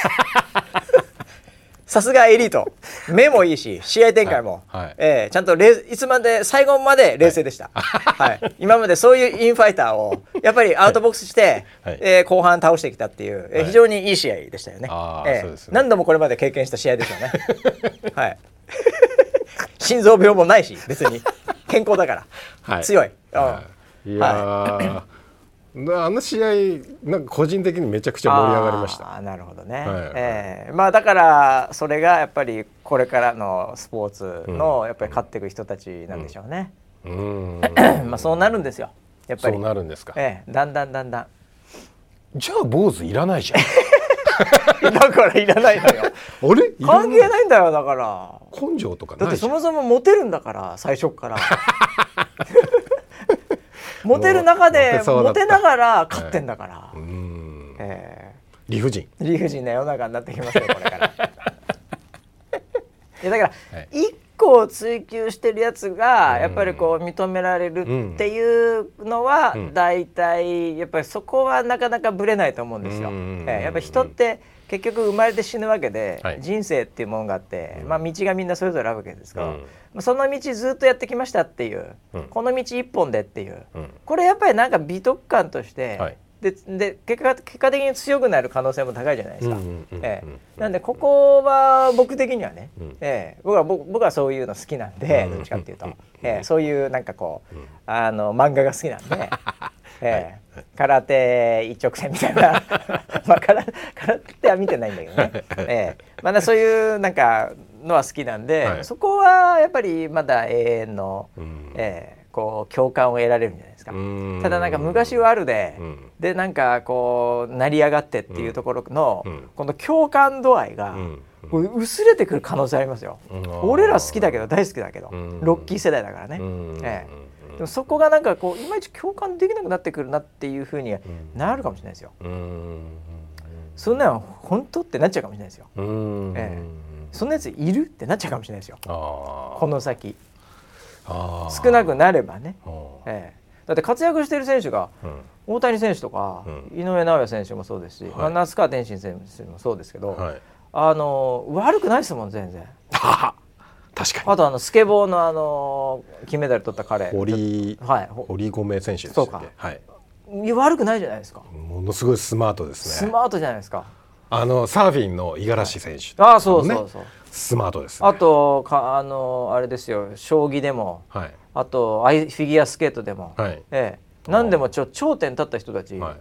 さすがエリート目もいいし試合展開も、はい。はいええ、ちゃんと冷いつまで最後まで冷静でした、はい。今までそういうインファイターをやっぱりアウトボックスして、はい。えー後半倒してきたっていう、えーはい。非常にいい試合でしたよね。ええ。そうですね。何度もこれまで経験した試合ですよね。はい。心臓病もないし別に。健康だから、はい。強い、うん。はい。いやーあの試合なんか個人的にめちゃくちゃ盛り上がりました。なるほどね、はいええ。まあだからそれがやっぱりこれからのスポーツのやっぱり勝っていく人たちなんでしょうね、うーん。まあそうなるんですよ。やっぱり。そうなるんですか。ええ。だんだんだんだん。じゃあ坊主いらないじゃん。だからいらないのよ。あれ？関係ないんだよだから。根性とかだって。そもそもモテるんだから最初っから モテる中モでモテながら勝ってんだから、うーん。え理不尽。え理不尽な世の中になってきますよ これから。いやだからはい。一個を追求してるやつがやっぱりこう認められるっていうのはうん。大体やっぱりそこはなかなかぶれないと思うんですよ。うんええ。やっぱり人って結局生まれて死ぬわけではい。人生っていうものがあって、まあ、道がみんなそれぞれあるわけですから、うん。まあその道ずっとやってきましたっていう、うん。この道一本でっていう、うん。これやっぱりなんか美徳感としてはい。でで結果結果的に強くなる可能性も高いじゃないですか。なんでここは僕的にはね、うん。ええ。僕は僕僕はそういうの好きなんで、うん。どっちかっていうと、うん。ええ。そういうなんかこう、うん。あの漫画が好きなんで、ええ 空手一直線みたいな。まあ空空手は見てないんだけどね、ええ。まだそういうなんかのは好きなんで、はい。そこはやっぱりまだ永遠の、うん。ええこう共感を得られるんじゃないですか。うん。ただなんか昔はあるで、うん。でなんかこう成り上がってっていうところの、うん。この共感度合いが、うん。薄れてくる可能性ありますよ。うん。俺ら好きだけど大好きだけど、うん。ロッキー世代だからね、うん。ええでもそこがなんかこういまいち共感できなくなってくるなっていうふうになるかもしれないですよ。うんそんなの本当ってなっちゃうかもしれないですよ。うんえそんなやついるってなっちゃうかもしれないですよ。あこの先。あ少なくなればね、うんええ。だって活躍してる選手がうん。大谷選手とか、うん。井上尚弥選手もそうですし、はい。まあ、那須川天心選手もそうですけど、はい。あの悪くないですもん全然。は確かあとあのスケボーのあの金メダル取った彼。に堀はい。ほ堀米選手でしたそうか。っけはい悪くないじゃないですか、ものすごいスマートですね。スマートじゃないですか。あのサーフィンの五十嵐選手。ああそうそうねそう、スマートですね。あとかあのあれですよ。将棋でも。はい。あとアイフィギュアスケートでも、はい。ええ。何でもちょ頂点立った人たち、はい。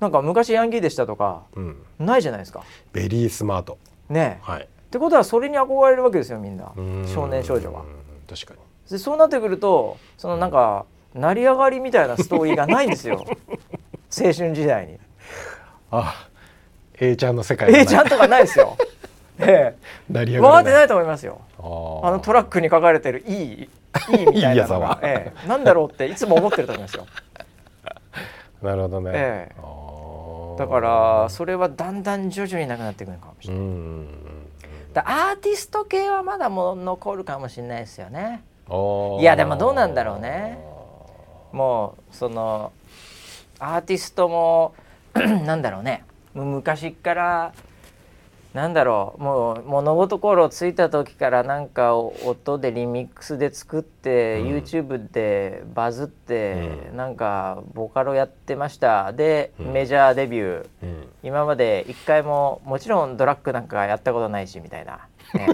なんか昔ヤンキーでしたとか。うん。ないじゃないですか。ベリースマート。ねえ、はいってことはそれに憧れるわけですよみんな。うん。少年少女は。うん確かに。でそうなってくるとそのなんか成り上がりみたいなストーリーがないんですよ。青春時代に。あ A ちゃんの世界 A ちゃんとかないですよ。え成りえ上がらない。分かってないと思いますよ。ああのトラックに書かれてるいいいいみたいなのが、ええ、なんだろうっていつも思ってると思いますよ。なるほどね、ええ。だからそれはだんだん徐々になくなってくるかもしうれない、ん。だアーティスト系はまだもう残るかもしれないですよね。いやでもどうなんだろうね。もうそのアーティストも なんだろうね。昔からなんだろうもう物事心ついた時からなんか音でリミックスで作って、うん。YouTube でバズって、うなんかボカロやってました。で、うん。メジャーデビュー。うん。今まで一回ももちろんドラッグなんかやったことないしみたいな、え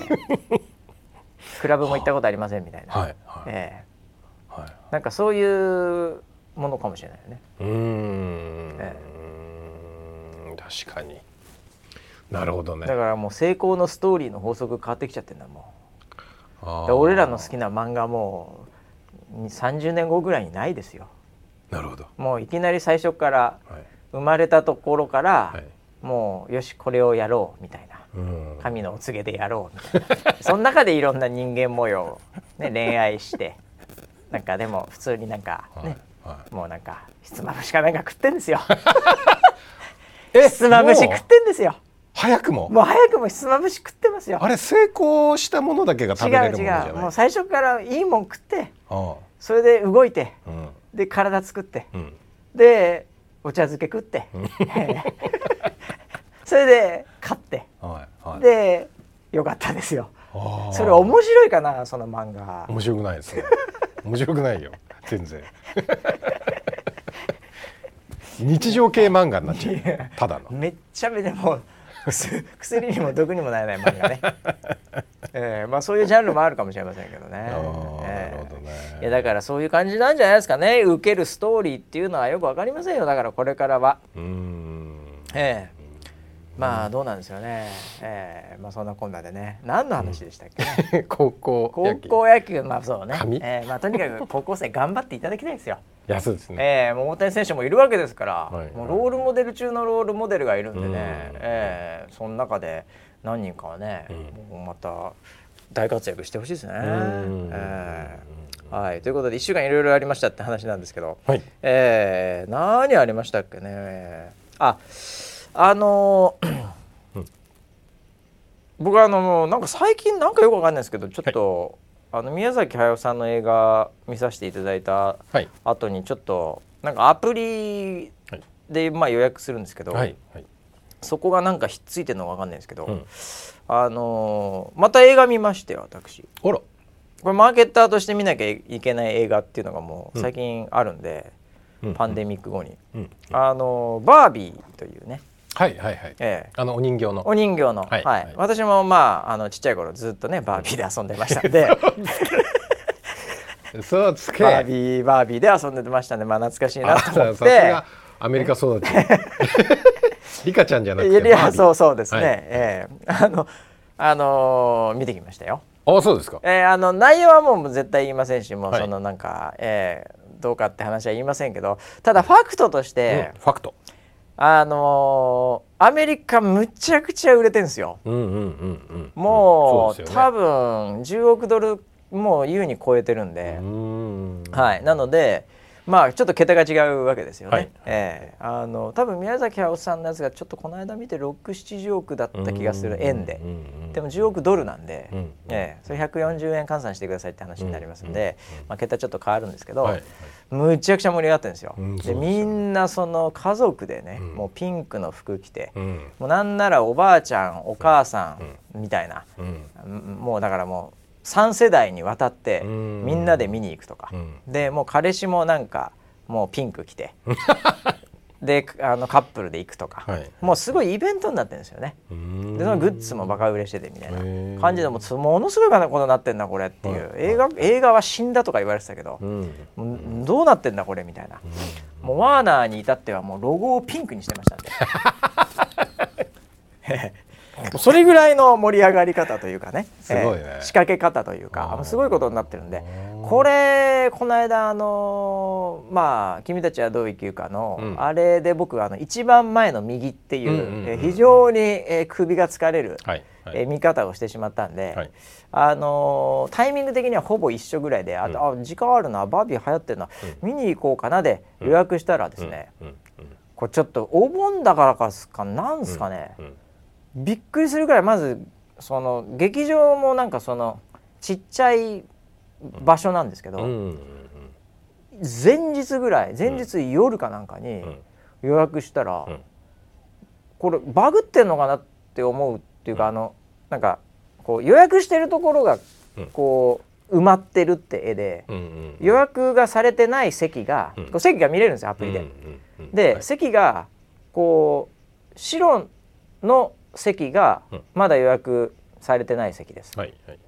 え クラブも行ったことありませんみたいな、はいはい、ええ。はい。なんかそういうものかもしれないよね。うーん、え。確かになるほどね。だからもう成功のストーリーの法則変わってきちゃってんだもう俺らの好きな漫画もう30年後ぐらいにないですよ。なるほど。もういきなり最初からはい。生まれたところから、はい。もうよしこれをやろうみたいな。うん。神のお告げでやろうみたいな。その中でいろんな人間模様を、ね、恋愛して。なんかでも普通になんかね、はい。はい。もうなんかひつまぶしかなんか食ってんですよ。え ひつまぶし食ってんですよ早くも？もう早くもひつまぶし食ってますよ。あれ成功したものだけが食違うべれるものじゃない？違うもう最初からいいもん食ってあそれで動いてあうん。で体作ってうん。でお茶漬け食って それで勝ってはいはい。でよかったですよ。それ面白いかなその漫画。面白くないですね。面白くないよ。全然。日常系漫画になっちゃう。ただの。めっちゃめちゃもう薬 薬にも毒にもならない漫画ね、えーまあそういうジャンルもあるかもしれませんけどね。えーなるほどね。いやだからそういう感じなんじゃないですかね。受けるストーリーっていうのはよくわかりませんよ。だからこれからは。うーん。ええまあどうなんですよね。ええまあそんなこんなでね。何の話でしたっけ？ね、高校高野球。校野球。まあそうね。紙、ええまあとにかく高校生頑張っていただきたいですよ。いやそうですね。ええもう大谷選手もいるわけですから、はい。もうロールモデル中のロールモデルがいるんでね、うん。ええその中で何人かはね、もうまた大活躍してほしいですね。ん。ええはい、ということで1週間いろいろありましたって話なんですけど、はい。ええ何ありましたっけね。ああのー僕はあのなんか最近なんかよくわかんないですけどちょっと、あの宮崎駿さんの映画見させていただいたはい。後にちょっとなんかアプリはい。でまあ予約するんですけど、はい。はい。そこがなんかひっついてるのかわかんないですけど、うん。あのーまた映画見まして私。あら。これマーケッターとして見なきゃいけない映画っていうのがもう最近あるんで、うん。パンデミック後に、うん。あのバービーというね、はいはいはい。ええ。あのお人形の。お人形の、ははい。いはい。私もまああのちっちゃい頃ずっとねバービーで遊んでましたんで。そう。つけ。バービーバービーで遊んでましたんでまあ懐かしいなあと思って。がアメリカ育ち リカちゃんじゃなくいやいやそうそうですね、はい。ええ。あのあのー見てきましたよ。あそうですか。えーあの内容はもう絶対言いませんしもうはい。そのなんか、えーどうかって話は言いませんけどただファクトとして、うんファクトあのーアメリカむちゃくちゃ売れてるんですよ。もう,、ね。多分10億ドルもう優に超えてるんで、うん。はい、なのでまあちょっと桁が違うわけですよね。はい。ええ。あの多分宮崎駿さんのやつがちょっとこの間見て670億だった気がする円でうんうんうん。で。も10億ドルなんで、うんええ。それ140円換算してくださいって話になりますんで、まあ、桁ちょっと変わるんですけど、はいはい。むちゃくちゃ盛り上がってるんですよ。うんでみんなその家族でね、うん。もうピンクの服着て、うん。もうなんならおばあちゃんお母さんみたいな、うんうん。もうだからもう3世代にわたってうん。みんなで見に行くとか、うん。でもう彼氏もなんかもうピンク着て。であのカップルで行くとか、はい。もうすごいイベントになってるんですよね。うん。でそのグッズもバカ売れしててみたいな。感じでもものすごいことになってんだこれっていう、はい映画映画は死んだとか言われてたけどう、ん。どうなってんだこれみたいな、もうワーナーに至ってはもうロゴをピンクにしてましたんで それぐらいの盛り上がり方というかね。すごいね。ええ仕掛け方というかすごいことになってるんで。これこの間あのーまあ「君たちはどう生きるかの」うん。あれで僕あの一番前の右っていう,、うんうんうんうんえ非常に、えー首が疲れる、はいはい。えー見方をしてしまったんで、はい。あのータイミング的にはほぼ一緒ぐらいで、あうん。あ時間あるなバービー流行ってるな、見に行こうかなで予約したらですね、うん。うん。これちょっとお盆だからかすかなんすかね、うんびっくりするぐらいまずその劇場もなんかそのちっちゃい場所なんですけど、前日ぐらい前日夜かなんかにん。予約したら、うん。これバグってんのかなって思うっていうか、あのなんかこう予約してるところがうん。こう埋まってるって絵で、予約がされてない席が、席が見れるんですよアプリで。で、はい。席がこう白の席がうん。まだ予約されてない席です。はいはい。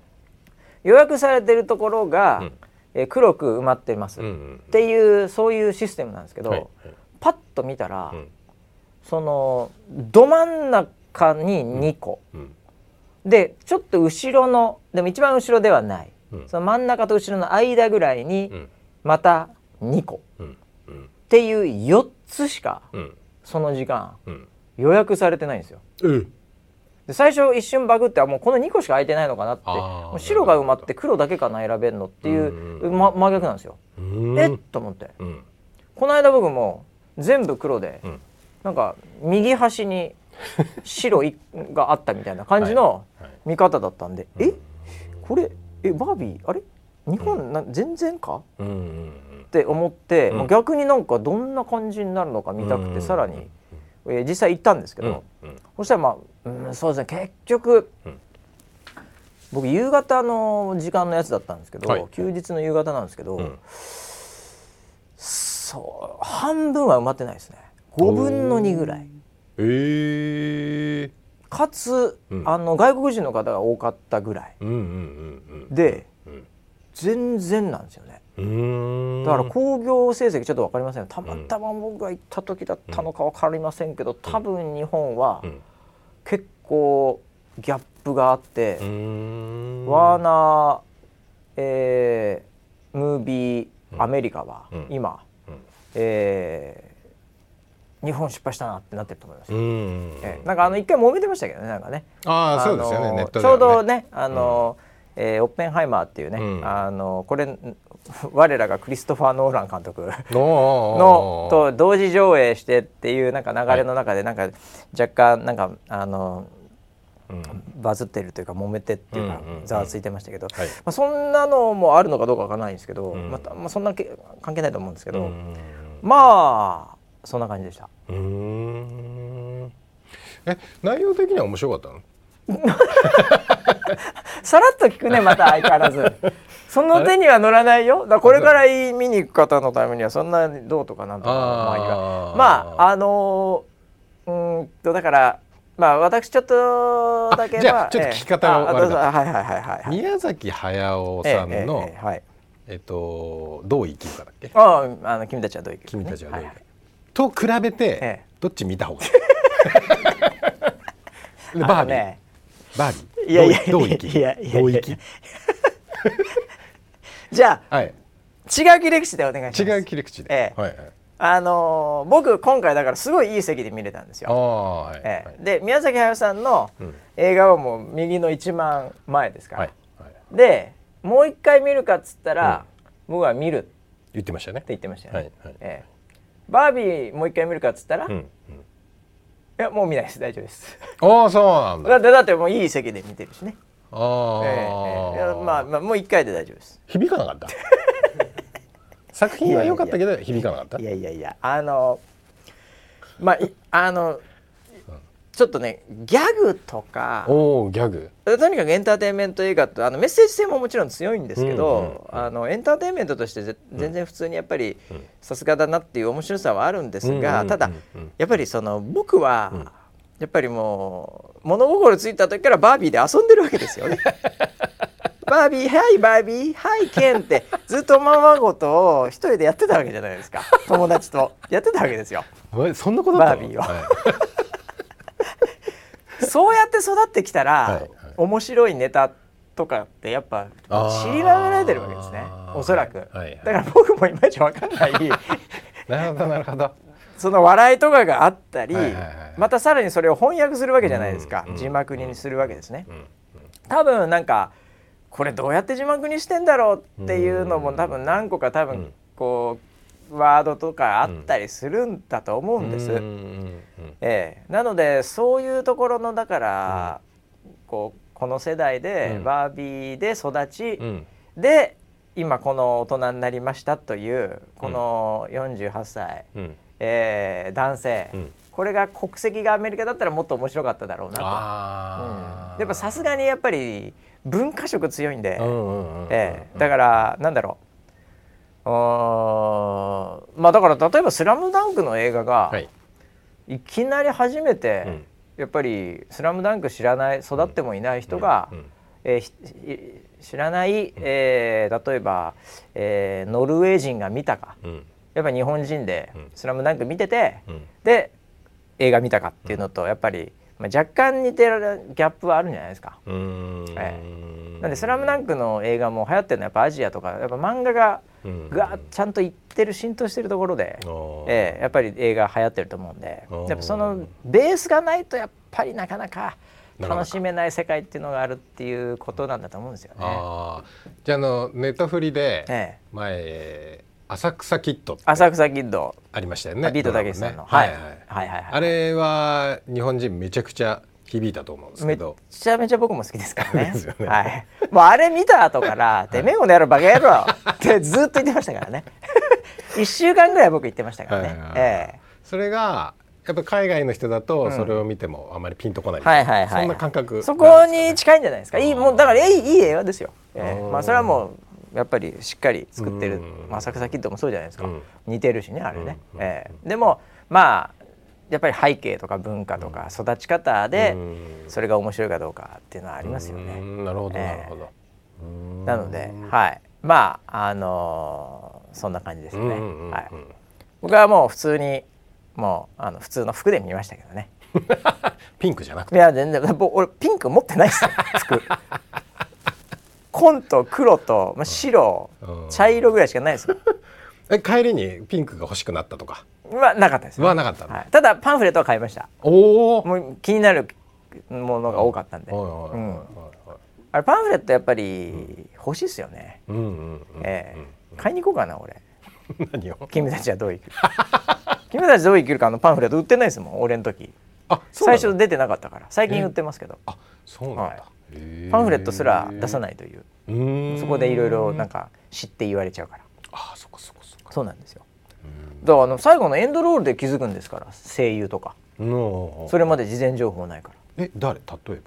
予約されてるところが、うん。えー黒く埋まってます、っうんうん。ていうそういうシステムなんですけど、はいはい。パッと見たら、うん。そのど真ん中に2個、うん。でちょっと後ろのでも一番後ろではない、うん。その真ん中と後ろの間ぐらいにうん。また2個。うん。うん。っていう4つしかうん。その時間。うん予約されてないんですよ。うんで最初一瞬バグってあもうこの2個しか空いてないのかなってもう白が埋まって黒だけかな選べるのっていう、うんま、真逆なんですよ。うん。えっと思って。うん。この間僕も全部黒で、うん。なんか右端に白いがあったみたいな感じの はい。見方だったんで、うん。え？これえバービー？あれ？日本な全然か？うんうんって思って、うん。逆になんかどんな感じになるのか見たくて、うん。さらに、えー実際行ったんですけうんど、うん。そしたらまあ、うん、そうですね。結局、うん。僕夕方の時間のやつだったんですけど、はい。休日の夕方なんですけど、うん。そう半分は埋まってないですね。5分の2ぐらい。ええかつ、うん。あの外国人の方が多かったぐらい。うんうんうんうん。でうん。全然なんですよねだから興行成績ちょっと分かりませんたまたま僕が行った時だったのか分かりませんけど多分日本はうん。結構ギャップがあって、ワーナー、えームービーうん。アメリカはうん。今、うん。えー日本失敗したなってなってると思います。よ、うん。えーなんかあの一回揉めてましたけどねなんかね。ああそうですよね。ちょうどねあの、えーオッペンハイマーっていうね、うん。あのこれ我らがクリストファー・ノーラン監督。ののと同時上映してっていうなんか流れの中でなんか若干なんかあのうん。バズってるというか揉めてっていうかざわついてましたけど、はい。まあ、そんなのもあるのかどうかわからないんですけど、うん。またまあ、そんなけ関係ないと思うんですけど、うんまあそんな感じでした。え内容的には面白かったの？さらっと聞くねまた相変わらず。その手には乗らないよ。だこれから見に行く方のためにはそんなどうとかなんとかまあああのー、うんとだからまあ私ちょっとだけじゃあちょっと聞き方が悪かった、はいはいはいはいはい。宮崎駿さんの、ええええはい。えっとどう生きるかだっけ？あああの君たちはどういう君たちはどう生きるはいか、と比べて、ええ。どっち見た方がいい？バービー、バービー。いやいやどうどう生きいやいやいや。どう生き？じゃあはい。違う切り口でお願いします。違う切り口で、ええ。はいはい。あのー僕今回だからすごいいい席で見れたんですあよ。あはい、えはい。えで宮崎駿さんのうん。映画はもう右の一番前ですから、はいはい。でもう一回見るかっつったら、僕は見る。って言ってましたね。言ってましたよね。はいはい。ええ。バービーもう一回見るかっつったら、いうんうんやもう見ないです。大丈夫です。ああそうなんだ。だってだってもういい席で見てるしね。ああ、ええええ。いやまあまあもう一回で大丈夫です。響かなかった？作品は良かったけど響かなかった？いやいやいやあのまあいあのちょっとねギャグとかおおギャグ。とにかくエンターテインメント映画とあのメッセージ性ももちろん強いんですけど、うんうんうんあのエンターテインメントとしてぜ全然普通にやっぱりうん。さすがだなっていう面白さはあるんですが、うんうんただやっぱりその僕は、うん。やっぱりもう物心ついた時からバービーで遊んでるわけですよね。バービーはいバービーはいケンってずっとままごとを一人でやってたわけじゃないですか。友達と。やってたわけですよ。えそんなことバービーははい そうやって育ってきたら、はいはい。面白いネタとかってやっぱ知りられてるわけですね。おそらく、はいはい。だから僕もいまいちわかんない。なるほどなるほど。その笑いとかがあったり、はいはいはい。またさらにそれを翻訳するわけじゃないですか、うん字幕にするわけですね、うん多分なんかこれどうやって字幕にしてんだろうっていうのも多分何個か多分うん。こうワードとかあったりするんだと思うんです。うんうんうんええ、なのでそういうところのだから、こうこの世代でうん。バービーで育ち、うん。で今この大人になりましたというこの48歳、うん。えー男性、うん。これが国籍がアメリカだったらもっと面白かっただろうなと。やっぱさすがにやっぱり文化色強いんで、うんうんうんうん。ええ。だからなんだろううーんまあだから例えば「スラムダンクの映画が、はい。いきなり初めて、うん。やっぱり「スラムダンク知らない育ってもいない人が、うん。えーひい知らない、えー例えば、えーノルウェー人が見たか。うん。やっぱり日本人でうん「スラムダンク見てて、うん。で映画見たかっていうのとやっぱり、まあ、若干似てるギャップはあるんじゃないですか。うーん。えなんで「スラムダンクの映画も流行ってるのはやっぱアジアとかやっぱ漫画がうん。がちゃんといってる浸透してるところで、ええやっぱり映画流行ってると思うんで。やっぱそのベースがないとやっぱりなかなか楽しめない世界っていうのがあるっていうことなんだと思うんですよね。じゃああのネットフリでええ。前浅草キッド浅草キッド、ありましたよねビートたけしさんの、ね。はい。はいはいはい。はいあれは日本人めちゃくちゃ響いたと思うんですけど。ちゃめちゃ僕も好きですからね。ですよね。はい、もうあれ見た後から「てめえこの野郎バカ野郎」ってずっと言ってましたからね。1週間ぐらい僕言ってましたからね、はいはいはい。えそれがやっぱ海外の人だとそれを見てもあまりピンとこない、えはいはいはいそんな感覚そこに近いんじゃないですか。いいもうだからいいいい映画ですよ、ええ。うんまあそれはもうやっぱりしっかり作ってる。うん。まあ浅草キッドもそうじゃないですか、うん。似てるしねあれね、うん。ええ。でもまあやっぱり背景とか文化とか育ち方でうん。それが面白いかどうかっていうのはありますよね、うん。なるほどええ。なるほど、うん。なので、はい、まああのーそんな感じですね。はい、僕はもう普通にもうあの普通の服で見ましたけどね。ピンクじゃなくて。いや全然。僕俺ピンク持ってないですよ。服。紺と黒と、まあ、白、うん。茶色ぐらいしかないです。よ。え帰りにピンクが欲しくなったとか？はなかったです、はなかったの？はい、ただパンフレットは買いました。おおもう気になるものが多かったんで。あれパンフレットやっぱり欲しいですよね。うんええ。買いに行こうかな俺。何を？君たちはどう生きる？君たちどう生きるかのパンフレット売ってないですもん俺の時。あ最初出てなかったから。最近売ってますけど。あそうなんだ、はいパンフレットすら出さないという。そこでいろいろなんか知って言われちゃうから。あそこそこそこそうなんですよ。だからあの最後のエンドロールで気づくんですから声優とか。のそれまで事前情報ないから。え誰？例え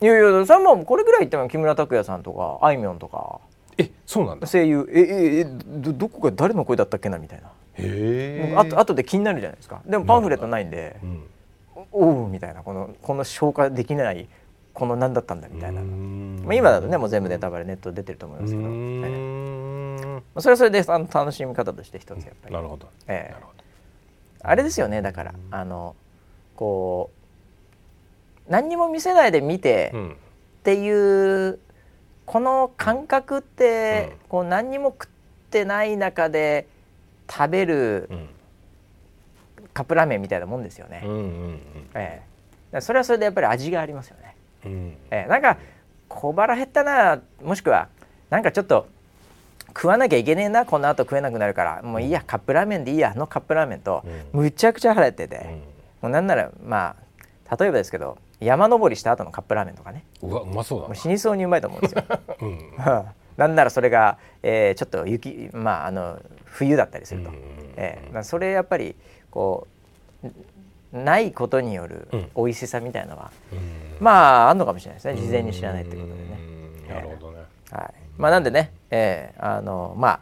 ば。いやいやそれはもうこれぐらい言っても木村拓哉さんとかあいみょんとか。えそうなんだ。声優。えええどどこが誰の声だったっけなみたいな。へえあと後で気になるじゃないですか。でもパンフレットないんで。うん。おおみたいな。このこの消化できないこの何だったんだみたいな、うーまんあ、今だとねもう全部ネタバレネット出てると思いうますけど、ーええんまあそれはそれであの楽しみ方として一つやっぱり、なるほど。ええ。なるほど。あれですよねだから。あのこう何にも見せないで見てうん。っていうこの感覚って、うん。こう何にも食ってない中で食べるうん。カップラーメンみたいなもんですよね。うんうん。ええ、だからそれはそれでやっぱり味がありますよね。うん。うんええ、なんか小腹減ったなもしくはなんかちょっと食わなきゃいけねえなこの後食えなくなるからもういいやカップラーメンでいいやのカップラーメンとむちゃくちゃ腹減ってて、もうなんならまあ例えばですけど山登りした後のカップラーメンとかね。うんうわうまそうだもう死にそうにうまいと思うんですよ。な うん。なんならそれが、えーちょっと雪まああの冬だったりすると、うん。えーまあそれやっぱりこうんないことによるうん。美味しさみたいなのは、うん。まああんのかもしれないですね。事前に知らないってことでね。うん。なるほどね。はい、まあなんでね、えーあのまあ、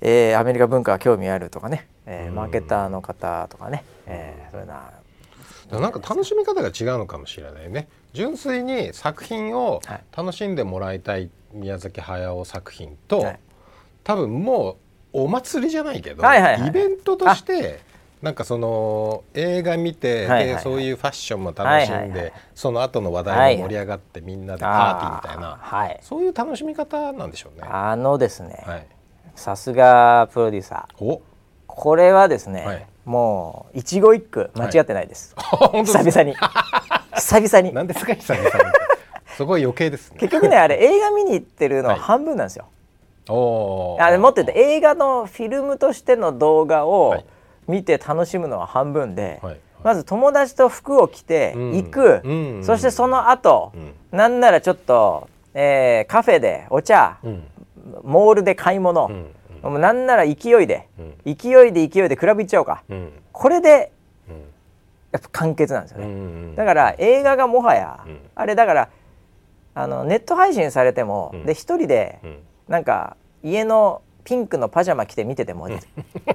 えーアメリカ文化は興味あるとかね、えーうん。マーケターの方とかね、えーそういうのは。なんか楽しみ方が違うのかもしれないね。純粋に作品をはい。楽しんでもらいたい宮崎駿作品と、はい。多分もうお祭りじゃないけど、はいはいはい。イベントとしてなんかその映画見て、はいはいはいでそういうファッションも楽しんで、はいはいはいその後の話題も盛り上がって、みんなでパーティーみたいな、はいそういう楽しみ方なんでしょうね。あのですねはい、さすがプロデューサーおこれはですね、はいもう一期一句間違ってないです、本当です久々に久々になんですか久々にそこは余計ですね。結局ねあれ映画見に行ってるのははい半分なんですよ、おーあれもっと言うと映画のフィルムとしての動画はをい見て楽しむのは半分で、はいまず友達と服を着てうん。行く、うん。そしてその後、うん。なんならちょっと、えーカフェでお茶、うん。モールで買い物、うん。もうなんなら勢いで、うん。勢いで勢いでクラブ行っちゃおうか、うん。これでうん。やっぱ完結なんですよね、うん。だから映画がもはや、うん。あれだからあのネット配信されても、うん。で一人でうん。なんか家のピンクのパジャマ着て見てても、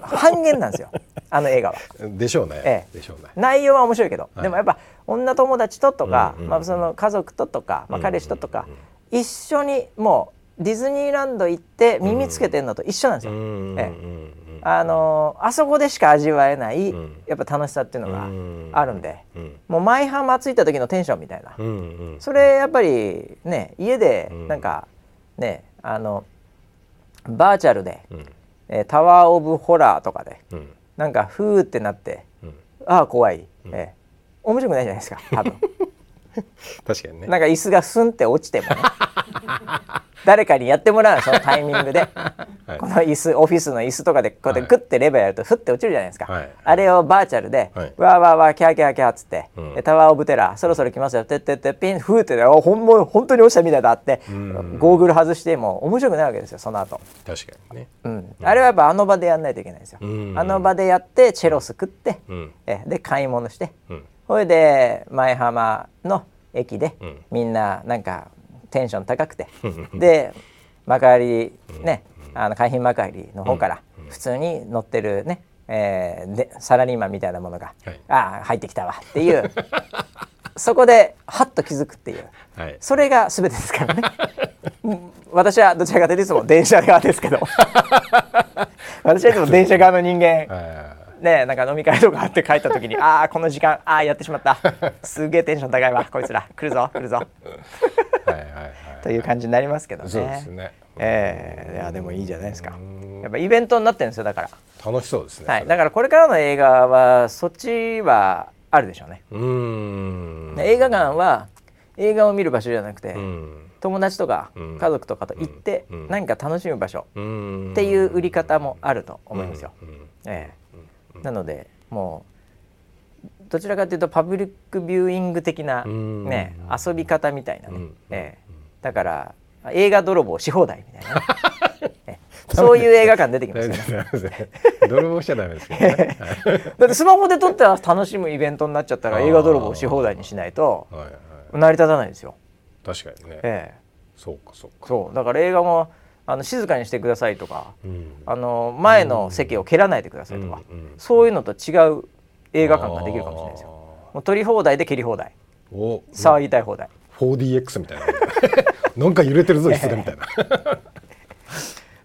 半減なんですよ。あの映画は。でしょうね、ええ。でしょうね。内容は面白いけど、はい。でもやっぱ女友達ととか、うんうんまあ、その家族ととか、まあ、うん彼氏ととか、うん一緒にもうディズニーランド行って耳つけてるのと一緒なんですよ。うんええうんあのーあそこでしか味わえない、うん。やっぱ楽しさっていうのがうんあるんで、うん。もう舞浜ついた時のテンションみたいな、うんうん。それやっぱりね家でうん。なんかねあのバーチャルで、うん。えータワー・オブ・ホラーとかでうん。なんかふーってなってうん。ああ怖い、うん。ええ面白くないじゃないですか多分 確かにね。なんか椅子がスンって落ちてもね。誰かにやってもらうのそのタイミングで、はい。この椅子オフィスの椅子とかでこうやってはい。グッてレバーやるとふって落ちるじゃないですか、はい。あれをバーチャルで、はい。わーわーわーキャーキャーキャーっつって、うん。でタワー・オブ・テラーそろそろ来ますよ。てってってピンふーってねおほんも本当に落ちたみたいだって、うん。ゴーグル外しても面白くないわけですよその後、確かにね。うん。あれはやっぱあの場でやんないといけないんですよ、うん。あの場でやってチェロス食って、うん。えで買い物して、うんそれで舞浜の駅で、うん。みんななんかテンション高くて。で幕張ね、あの海浜幕張の方から普通に乗ってるね、えーでサラリーマンみたいなものが、はい。ああ入ってきたわっていう。そこでハッと気づくっていう。はい。それが全てですからね。うん。私はどちらかというといつも電車側ですけど。私はいつも電車側の人間。あねなんか飲み会とかあって帰った時に ああこの時間ああやってしまった。すげえテンション高いわ。こいつら。来るぞ来るぞ。ーはいはいはい。という感じになりますけどね。そうですね。ええ。いやでもいいじゃないですか。やっぱイベントになってるんですよだから、楽しそうですねはい、だからこれからの映画はそっちはあるでしょうね、うーん。で映画館は映画を見る場所じゃなくて、うん。友達とかうん。家族とかと行ってうん。何か楽しむ場所うん。っていう売り方もあると思いますよ。ええ、なのでもうどちらかというとパブリックビューイング的な、うん。ね、遊び方みたいなね、うん。ええ、だから映画泥棒し放題みたいなね、ええ。そういう映画館出てきますよね。泥棒しちゃダメですけどね だってスマホで撮っては楽しむイベントになっちゃったら映画泥棒し放題にしないと成り立たないですよ。確かにね、ええ。そうかそうか。そう。だから映画もあの静かにしてくださいとか、うん。あの前の席を蹴らないでくださいとか、うんうん。そういうのと違う映画館ができるかもしれないですよ。もう撮り放題で蹴り放題。騒ぎたい放題、4DX みたいな。なんか揺れてるぞ椅子でみたいな。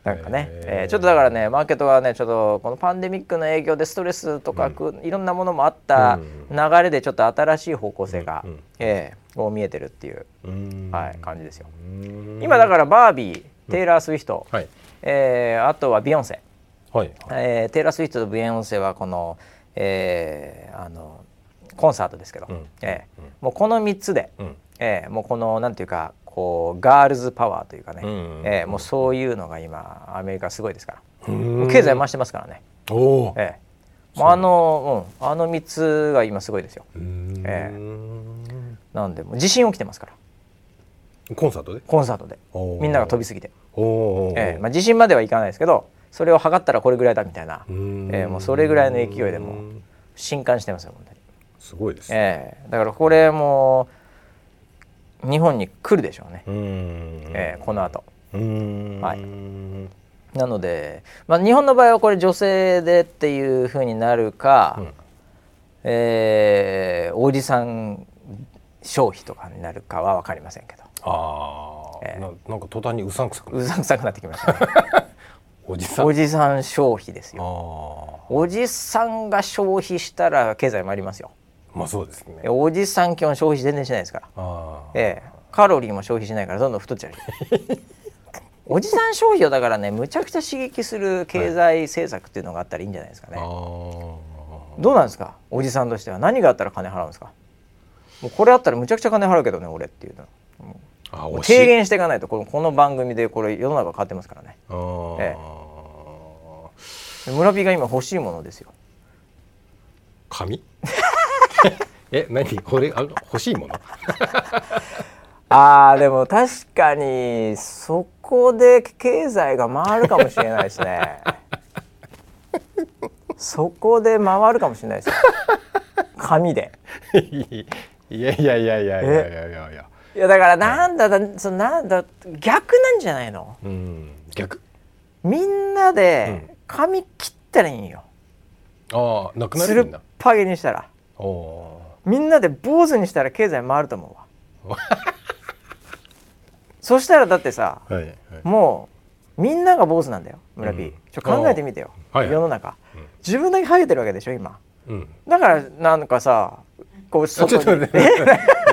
なんかね、へー。えーちょっとだからねマーケットがねちょっとこのパンデミックの影響でストレスとかく、いろんなものもあった流れでちょっと新しい方向性が、うんうん。えーこう見えてるっていう、うん。はい、感じですよ。うん。今だからバービーテイラー・スウィフト、はい。えーあとはビヨンセ、はい。えーテイラー・スウィフトとビヨンセはこの,、えーあのコンサートですけど、うん。えーもうこの3つで、うん。えーもうこのなんていうかこうガールズパワーというかね、うんえーもうそういうのが今アメリカすごいですから、経済回してますからね、おえー。もうあの、うん、あの3つが今すごいですよ。うん。えなんでもう地震起きてますからコンサートで？コンサートで。みんなが飛びすぎて、えーまあ、地震まではいかないですけどそれを測ったらこれぐらいだみたいな、うん。えーもうそれぐらいの勢いでもう震撼してますよ本当に、すごいです。ねえ。ーだからこれも日本に来るでしょうね、うん。えーこの後。うん。はい。なので、まあ、日本の場合はこれ女性でっていうふうになるか、うん。えーおじさん消費とかになるかは分かりませんけどああ、ええ。ななんか途端にうさんくさくうさんくさくなってきましたね。おじさん。おじさん消費ですよ。あおじさんが消費したら経済回りますよ。あまあそうですね。えおじさん基本消費全然しないですから。ああええ。カロリーも消費しないからどんどん太っちゃう おじさん消費をだからねむちゃくちゃ刺激する経済政策っていうのがあったらいいんじゃないですかね、あどうなんですか？おじさんとしては。何があったら金払うんですか？もうこれあったらむちゃくちゃ金払うけどね俺っていうの。あもう惜しい提言していかないとこのこの番組でこれ世の中変わってますからね。あー。え村 P が今欲しいものですよ。紙？え何？これあ欲しいもの？あーでも確かにそこで経済が回るかもしれないですね。そこで回るかもしれないですよ紙で。いやいやいやいやいやいやいやいやだからなんだだそのなんだ逆なんじゃないの？うん逆？みんなで髪切ったらいいんよ。ああなくなつるんだ。ぱげにしたら。おおみんなで坊主にしたら経済回ると思うわ。そしたらだってさーはいはい。もうみんなが坊主なんだよ村 P、うん。ちょ考えてみてよ、はい世の中、うん。自分だけハゲてるわけでしょ今。うん。だからなんかさこうちょっと待って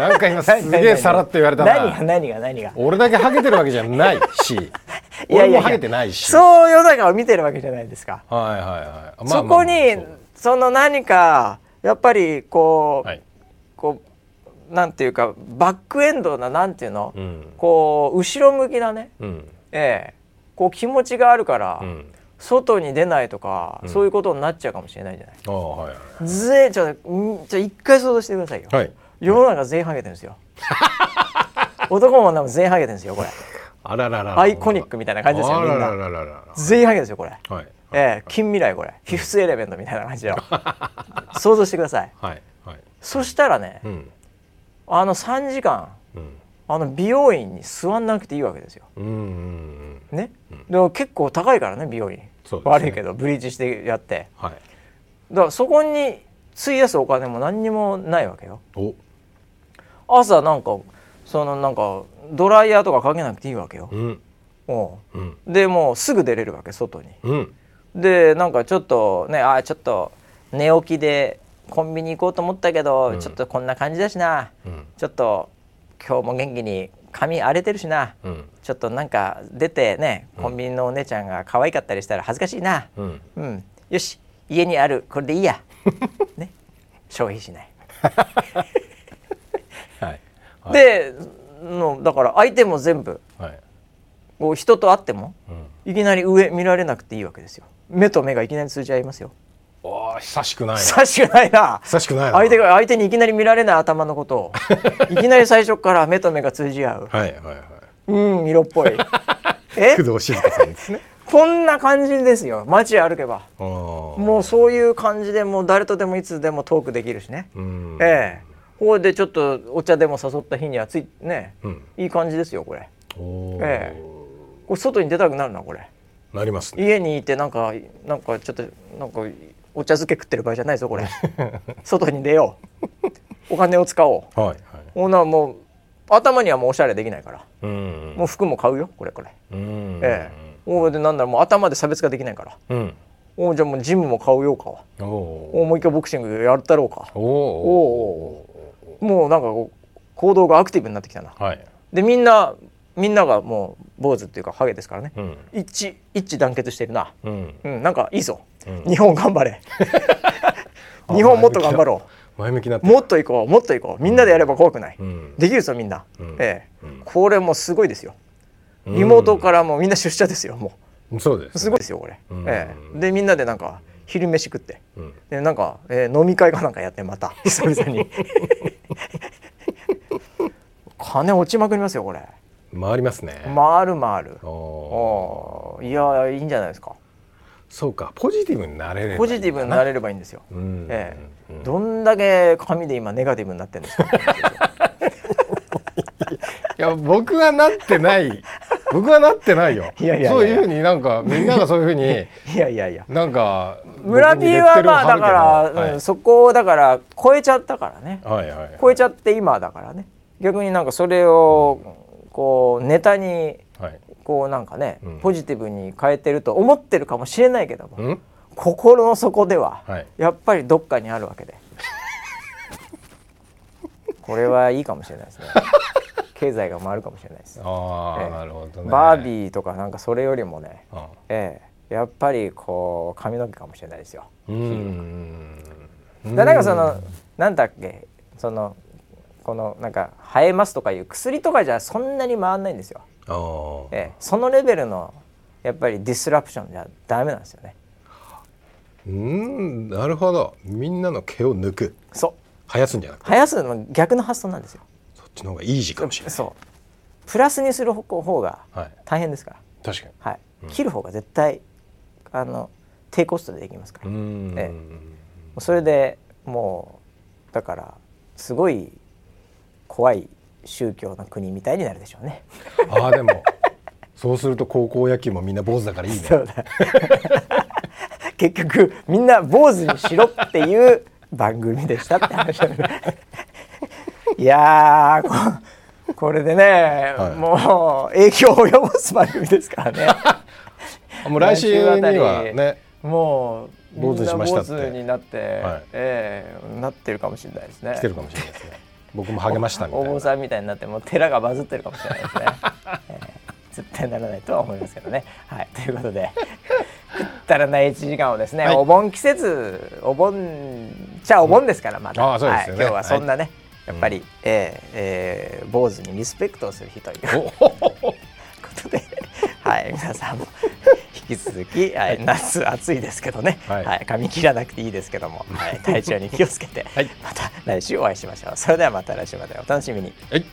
なんか今すげえさらっと言われた何がな何が何が。俺だけハゲてるわけじゃないし。いやいやハゲてないし。そう世の中を見てるわけじゃないですか、はいはいはい。まあそこにその何かやっぱりこう、はい。こうなんていうかバックエンドななんていうの、うん。こう後ろ向きなね、うん。ええ。こう気持ちがあるから、うん。外に出ないとか、うん。そういうことになっちゃうかもしれないじゃない。ああはいはいぜちょっとんちょ一回想像してくださいよ。はい世の中全員ハゲてるんですよ。男も女も全員ハゲてるんですよこれ。あらららアイコニックみたいな感じですよみんな。全員ハゲですよこれ。はいええ近未来これ。フィフスエレメントみたいな感じよ。想像してください。はいはいそしたらね、うんあの3時間うんあの美容院に座んなくていいわけですよ。うんうんうんね。でも結構高いからね美容院。ね悪いけどブリーチしてやって。はいだからそこに費やすお金も何にもないわけよ。お。朝なんかそのなんかドライヤーとかかけなくていいわけよ。うん。おう。ん。うでもうすぐ出れるわけ外に。うん。でなんかちょっとねあーちょっと寝起きでコンビニ行こうと思ったけど、うん。ちょっとこんな感じだしな。うん。ちょっと今日も元気に髪荒れてるしな。うん。ちょっとなんか出てねコンビニのお姉ちゃんが可愛かったりしたら恥ずかしいな。うん。うん。よし家にあるこれでいいや ね。消費しない。はい。はい。でのだから相手も全部。はい。こう人と会ってもうん。いきなり上見られなくていいわけですよ。目と目がいきなり通じ合いますよ。おー久しくないな。久しくないな。久しくないな。相手が相手にいきなり見られない頭のことを。いきなり最初から目と目が通じ合う。はいはいはい。うん色っぽい。え？工藤静香さんですねこんな感じですよ。街歩けば。もうそういう感じでもう誰とでもいつでもトークできるしね、うん。ええ。これでちょっとお茶でも誘った日にはついね、うん。いい感じですよこれ。ええ。これ外に出たくなるなこれ。なりますね。家にいてなんかなんかちょっとなんかお茶漬け食ってる場合じゃないぞこれ。外に出よう。お金を使おう。はいはい。ほなもう頭にはもうおしゃれできないから。うん。もう服も買うよこれこれ、うん。ええおでなんだろうもう頭で差別化できないから。うん。おじゃあもうジムも買うようかおおもう一回ボクシングやったろうか。おおおおもうなんかこう行動がアクティブになってきたな。はい。でみんなみんながもう坊主っていうかハゲですからね。うん。一致一致団結してるな。うん。うんなんかいいぞ、うん。日本頑張れ。日本もっと頑張ろ前向きになもっと行こうもっと行こう。みんなでやれば怖くない、うん。できるぞみんな、うん。ええ。うんこれもうすごいですよリモートからもうみんな出社ですよもそうですうすごいですよこれ、うん。ええ。でみんなでなんか昼飯食って。うん。でなんか、えー飲み会かなんかやってまた。久々に。金落ちまくりますよこれ。回りますね。回る回る。おいやいいんじゃないですか。そうか。ポジティブになれればポジティブになれればいいんですよ、うん。ええ。うん。どんだけ紙で今ネガティブになってるんですか いや僕はなってない。僕はなってないよ。いやいやそういうふうになんかみんながそういうふうに いやいやいや。なんか村 P はまあだから、僕にレッテルを貼るけどうんそこをだから超えちゃったからね。はいはいはい。超えちゃって今だからね。逆になんかそれをこうネタにはい。こうなんかね、うん。ポジティブに変えてると思ってるかもしれないけども、うん？心の底でははい。やっぱりどっかにあるわけで。これはいいかもしれないですね経済が回るかもしれないです、ああ、ええ。なるほどね。バービーとかなんかそれよりもね、うん。ええ、やっぱりこう髪の毛かもしれないですよ。うん。だなんかそのなんだっけそのこのなんか生えますとかいう薬とかじゃそんなに回んないんですよ。ええ、そのレベルのやっぱりディスラプションじゃダメなんですよね。うんなるほど。みんなの毛を抜く。そう。生やすんじゃなくて。生やすの逆の発想なんですよ。ちの方がイージーかもしれない。そう。プラスにする方方がはい。大変ですから、確かに。はい。うん。切る方が絶対あの低コストでできますから、もうん。えうそれでもうだからすごい怖い宗教の国みたいになるでしょうね。ああでもそうすると高校野球もみんな坊主だからいいね。そうだ。結局みんな坊主にしろっていう番組でしたって話だねいやーここれでね、はい。もう影響を及ぼす番組ですからね。もう来週にはねもう坊主にしましたって。になって、はい。ええなってるかもしれないですね。来てるかもしれないですね。僕も励ましたみたいな。お坊さんみたいになってもう寺がバズってるかもしれないですね、ええ絶対ならないとは思いますけどね。はい。ということで食ったらない1時間をですね、はい。お盆季節お盆じゃあお盆ですからまだ、うですよね。はい、今日はそんなね、やっぱり、ええええ坊主にリスペクトをする日という。お ことで、はい、皆さんも 引き続き、はい、夏暑いですけどね、ははいい髪切らなくていいですけども、はい、体調に気をつけて、はい。また来週お会いしましょう。それではまた来週までお楽しみに。はい